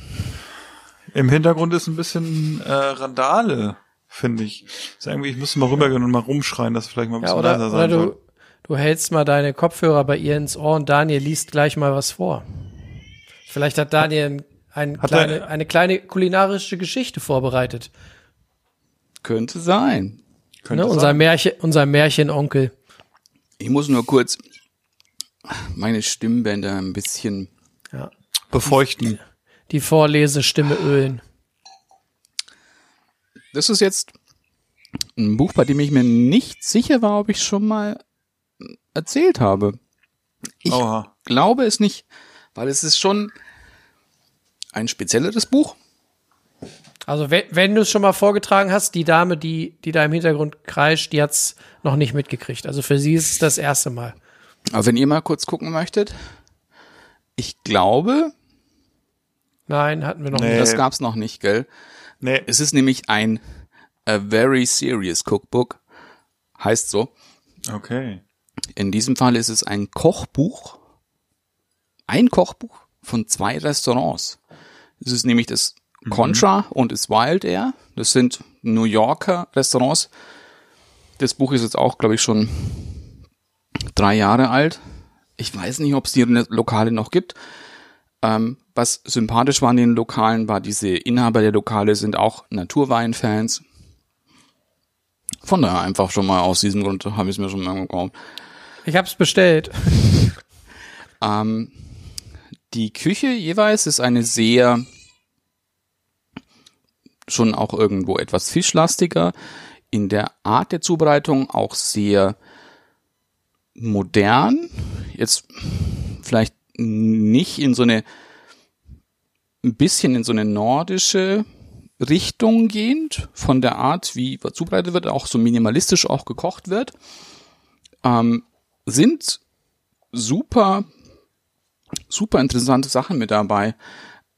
Speaker 1: Im Hintergrund ist ein bisschen äh, Randale finde ich. Ist irgendwie, ich müsste mal rübergehen und mal rumschreien, dass vielleicht mal ein
Speaker 3: Ja,
Speaker 1: bisschen leiser
Speaker 3: oder,
Speaker 1: sein
Speaker 3: oder du, du hältst mal deine Kopfhörer bei ihr ins Ohr und Daniel liest gleich mal was vor. Vielleicht hat Daniel ein, ein
Speaker 1: Hat
Speaker 3: kleine,
Speaker 1: er-
Speaker 3: eine kleine kulinarische Geschichte vorbereitet.
Speaker 2: Könnte sein.
Speaker 1: Könnte
Speaker 3: Ne?
Speaker 1: sein.
Speaker 3: Unser, Märchen, unser Märchenonkel.
Speaker 2: Ich muss nur kurz meine Stimmbänder ein bisschen.
Speaker 3: Ja.
Speaker 1: Befeuchten.
Speaker 3: Die Vorlesestimme ölen.
Speaker 2: Das ist jetzt ein Buch, bei dem ich mir nicht sicher war, ob ich schon mal erzählt habe. Ich
Speaker 1: Oha.
Speaker 2: glaube es nicht, weil es ist schon ein spezielleres Buch.
Speaker 3: Also wenn, wenn du es schon mal vorgetragen hast, die Dame, die, die da im Hintergrund kreischt, die hat's noch nicht mitgekriegt. Also für sie ist es das erste Mal.
Speaker 2: Aber wenn ihr mal kurz gucken möchtet, ich glaube,
Speaker 3: Nein, hatten wir noch
Speaker 1: Nee.
Speaker 3: nicht.
Speaker 2: das gab's noch nicht, gell?
Speaker 1: Nee,
Speaker 2: Es ist nämlich ein A Very Serious Cookbook, heißt so.
Speaker 1: okay.
Speaker 2: In diesem Fall ist es ein Kochbuch, ein Kochbuch von zwei Restaurants. Es ist nämlich das Contra und das Wild Air. Das sind New Yorker Restaurants. Das Buch ist jetzt auch, glaube ich, schon drei Jahre alt. Ich weiß nicht, ob es die Lokale noch gibt. Ähm, was sympathisch war an den Lokalen, war diese Inhaber der Lokale sind auch Naturweinfans. Von daher einfach schon mal aus diesem Grund habe ich es mir schon mal gekauft.
Speaker 3: Ich hab's bestellt.
Speaker 2: Ähm, die Küche jeweils ist eine sehr schon auch irgendwo etwas fischlastiger, in der Art der Zubereitung auch sehr modern, jetzt vielleicht nicht in so eine ein bisschen in so eine nordische Richtung gehend, von der Art, wie zubereitet wird, auch so minimalistisch auch gekocht wird, ähm, sind super super interessante Sachen mit dabei,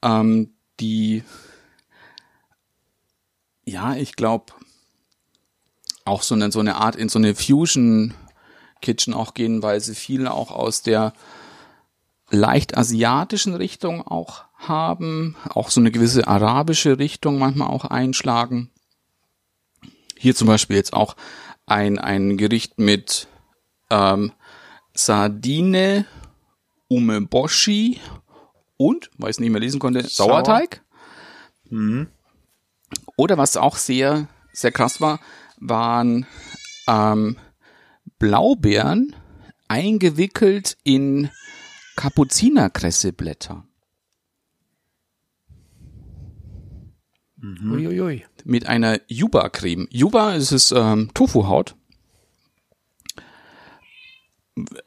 Speaker 2: ähm, die ja, ich glaube, auch so eine, so eine Art in so eine Fusion Kitchen auch gehen, weil sie viel auch aus der leicht asiatischen Richtung auch haben, auch so eine gewisse arabische Richtung manchmal auch einschlagen. Hier zum Beispiel jetzt auch ein, ein Gericht mit ähm, Sardine, Umeboshi und, weil ich es nicht mehr lesen konnte,
Speaker 1: Sauer.
Speaker 2: Sauerteig. Oder was auch sehr, sehr krass war, waren ähm, Blaubeeren eingewickelt in Kapuzinerkresseblätter
Speaker 3: Uiuiui.
Speaker 2: mit einer Yuba-Creme. Yuba ist es ähm, Tofu-Haut.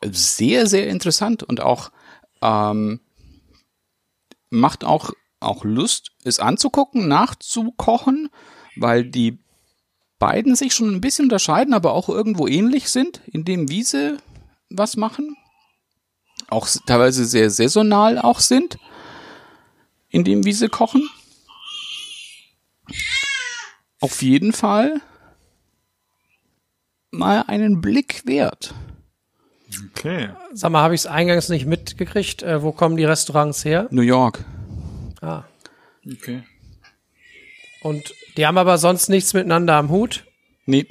Speaker 2: Sehr, sehr interessant und auch ähm, macht auch, auch Lust, es anzugucken, nachzukochen, weil die beiden sich schon ein bisschen unterscheiden, aber auch irgendwo ähnlich sind, in dem wie sie was machen. Auch teilweise sehr saisonal auch sind, in dem wie sie kochen. Auf jeden Fall mal einen Blick wert.
Speaker 1: Okay.
Speaker 3: Sag mal, habe ich es eingangs nicht mitgekriegt? Äh, wo kommen die Restaurants her?
Speaker 2: New York.
Speaker 3: Ah.
Speaker 1: Okay.
Speaker 3: Und die haben aber sonst nichts miteinander am Hut.
Speaker 2: Nee,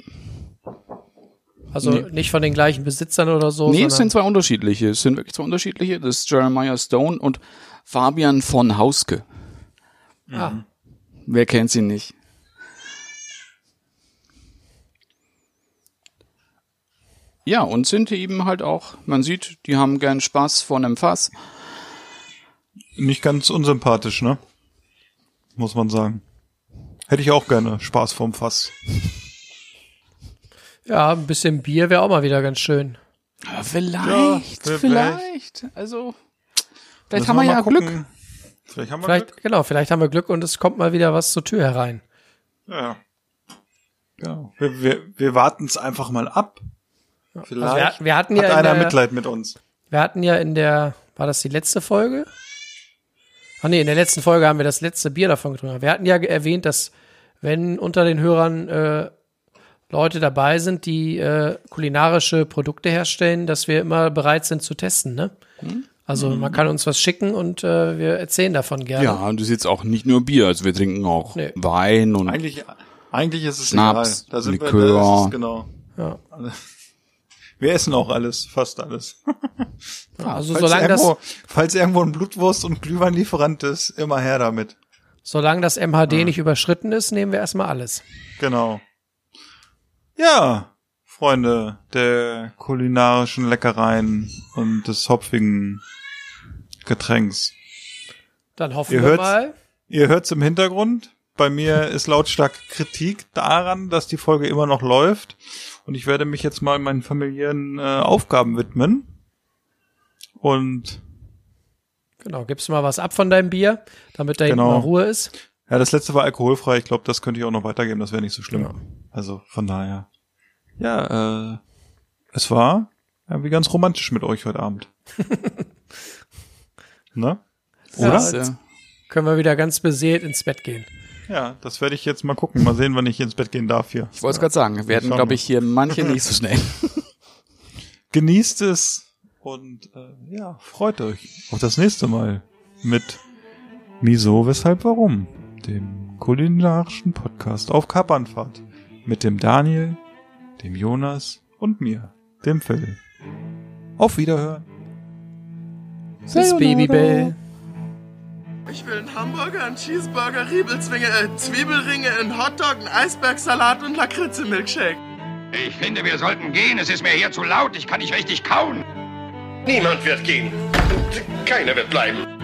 Speaker 3: Also
Speaker 2: Nee.
Speaker 3: nicht von den gleichen Besitzern oder so.
Speaker 2: nee es sind zwei unterschiedliche. Es sind wirklich zwei unterschiedliche. Das ist Jeremiah Stone und Fabian von Hauske.
Speaker 3: Ah.
Speaker 2: Wer kennt sie nicht? Ja, und sind eben halt auch, man sieht, die haben gern Spaß vor einem Fass.
Speaker 1: Nicht ganz unsympathisch, ne? Muss man sagen. Hätte ich auch gerne Spaß vorm Fass.
Speaker 3: Ja, ein bisschen Bier wäre auch mal wieder ganz schön.
Speaker 2: Aber vielleicht,
Speaker 1: Ja, vielleicht.
Speaker 2: vielleicht. Also, vielleicht haben wir
Speaker 1: mal
Speaker 2: ja
Speaker 1: gucken.
Speaker 2: Glück.
Speaker 1: Vielleicht haben wir
Speaker 3: Vielleicht,
Speaker 1: Glück.
Speaker 3: genau, vielleicht haben wir Glück und es kommt mal wieder was zur Tür herein.
Speaker 1: Ja. Genau. Wir, wir, wir warten es einfach mal ab. Vielleicht
Speaker 3: Also wir, wir hatten
Speaker 1: hat
Speaker 3: ja in
Speaker 1: einer
Speaker 3: der,
Speaker 1: Mitleid mit uns.
Speaker 3: wir hatten ja in der, war das die letzte Folge? Ah nee, in der letzten Folge haben wir das letzte Bier davon getrunken. Wir hatten ja erwähnt, dass wenn unter den Hörern äh, Leute dabei sind, die äh, kulinarische Produkte herstellen, dass wir immer bereit sind zu testen, ne? Also man kann uns was schicken und äh, wir erzählen davon gerne.
Speaker 2: Ja, und das ist jetzt auch nicht nur Bier, also wir trinken auch
Speaker 3: Nee.
Speaker 2: Wein und
Speaker 1: Eigentlich, eigentlich ist es
Speaker 2: Schnaps,
Speaker 1: egal. Da sind wir,
Speaker 2: Likör.
Speaker 1: das ist genau.
Speaker 3: Ja.
Speaker 1: Wir essen auch alles, fast alles.
Speaker 3: Also
Speaker 1: falls,
Speaker 3: solange das,
Speaker 1: irgendwo, falls irgendwo ein Blutwurst- und Glühweinlieferant ist, immer her damit.
Speaker 3: solange das MHD nicht überschritten ist, nehmen wir erstmal alles.
Speaker 1: Genau. Ja, Freunde der kulinarischen Leckereien und des hopfigen Getränks.
Speaker 3: Dann hoffen
Speaker 1: Ihr
Speaker 3: wir
Speaker 1: hört's?
Speaker 3: mal.
Speaker 1: Ihr hört's im Hintergrund. Bei mir ist lautstark Kritik daran, dass die Folge immer noch läuft. Und ich werde mich jetzt mal meinen familiären äh, Aufgaben widmen. Und
Speaker 3: Genau, gibst du mal was ab von deinem Bier, damit da hinten
Speaker 1: Genau.
Speaker 3: mal Ruhe ist.
Speaker 1: ja, das letzte war alkoholfrei. Ich glaube, das könnte ich auch noch weitergeben. Das wäre nicht so schlimm. Also von daher. Ja, äh, es war irgendwie ganz romantisch mit euch heute Abend. ne?
Speaker 3: Ja,
Speaker 1: Oder?
Speaker 2: Das, äh,
Speaker 3: Können wir wieder ganz beseelt ins Bett gehen.
Speaker 1: Ja, das werde ich jetzt mal gucken. Mal sehen, wann ich ins Bett gehen darf hier.
Speaker 2: ich wollte es gerade sagen, werden,
Speaker 1: Schauen
Speaker 2: glaube
Speaker 1: wir.
Speaker 2: ich, hier manche nicht so schnell.
Speaker 1: Genießt es und äh, ja, freut euch auf das nächste Mal mit Miso, weshalb, warum, dem kulinarischen Podcast auf Kapernfahrt mit dem Daniel, dem Jonas und mir, dem Phil. Auf Wiederhören.
Speaker 3: Bis Babybell.
Speaker 4: Ich will einen Hamburger, einen Cheeseburger, Riebelzwinge, äh, Zwiebelringe, einen Hotdog, einen Eisbergsalat und Lakritze-Milkshake.
Speaker 5: Ich finde, wir sollten gehen. Es ist mir hier zu laut. Ich kann nicht richtig kauen.
Speaker 4: Niemand wird gehen. Keiner wird bleiben.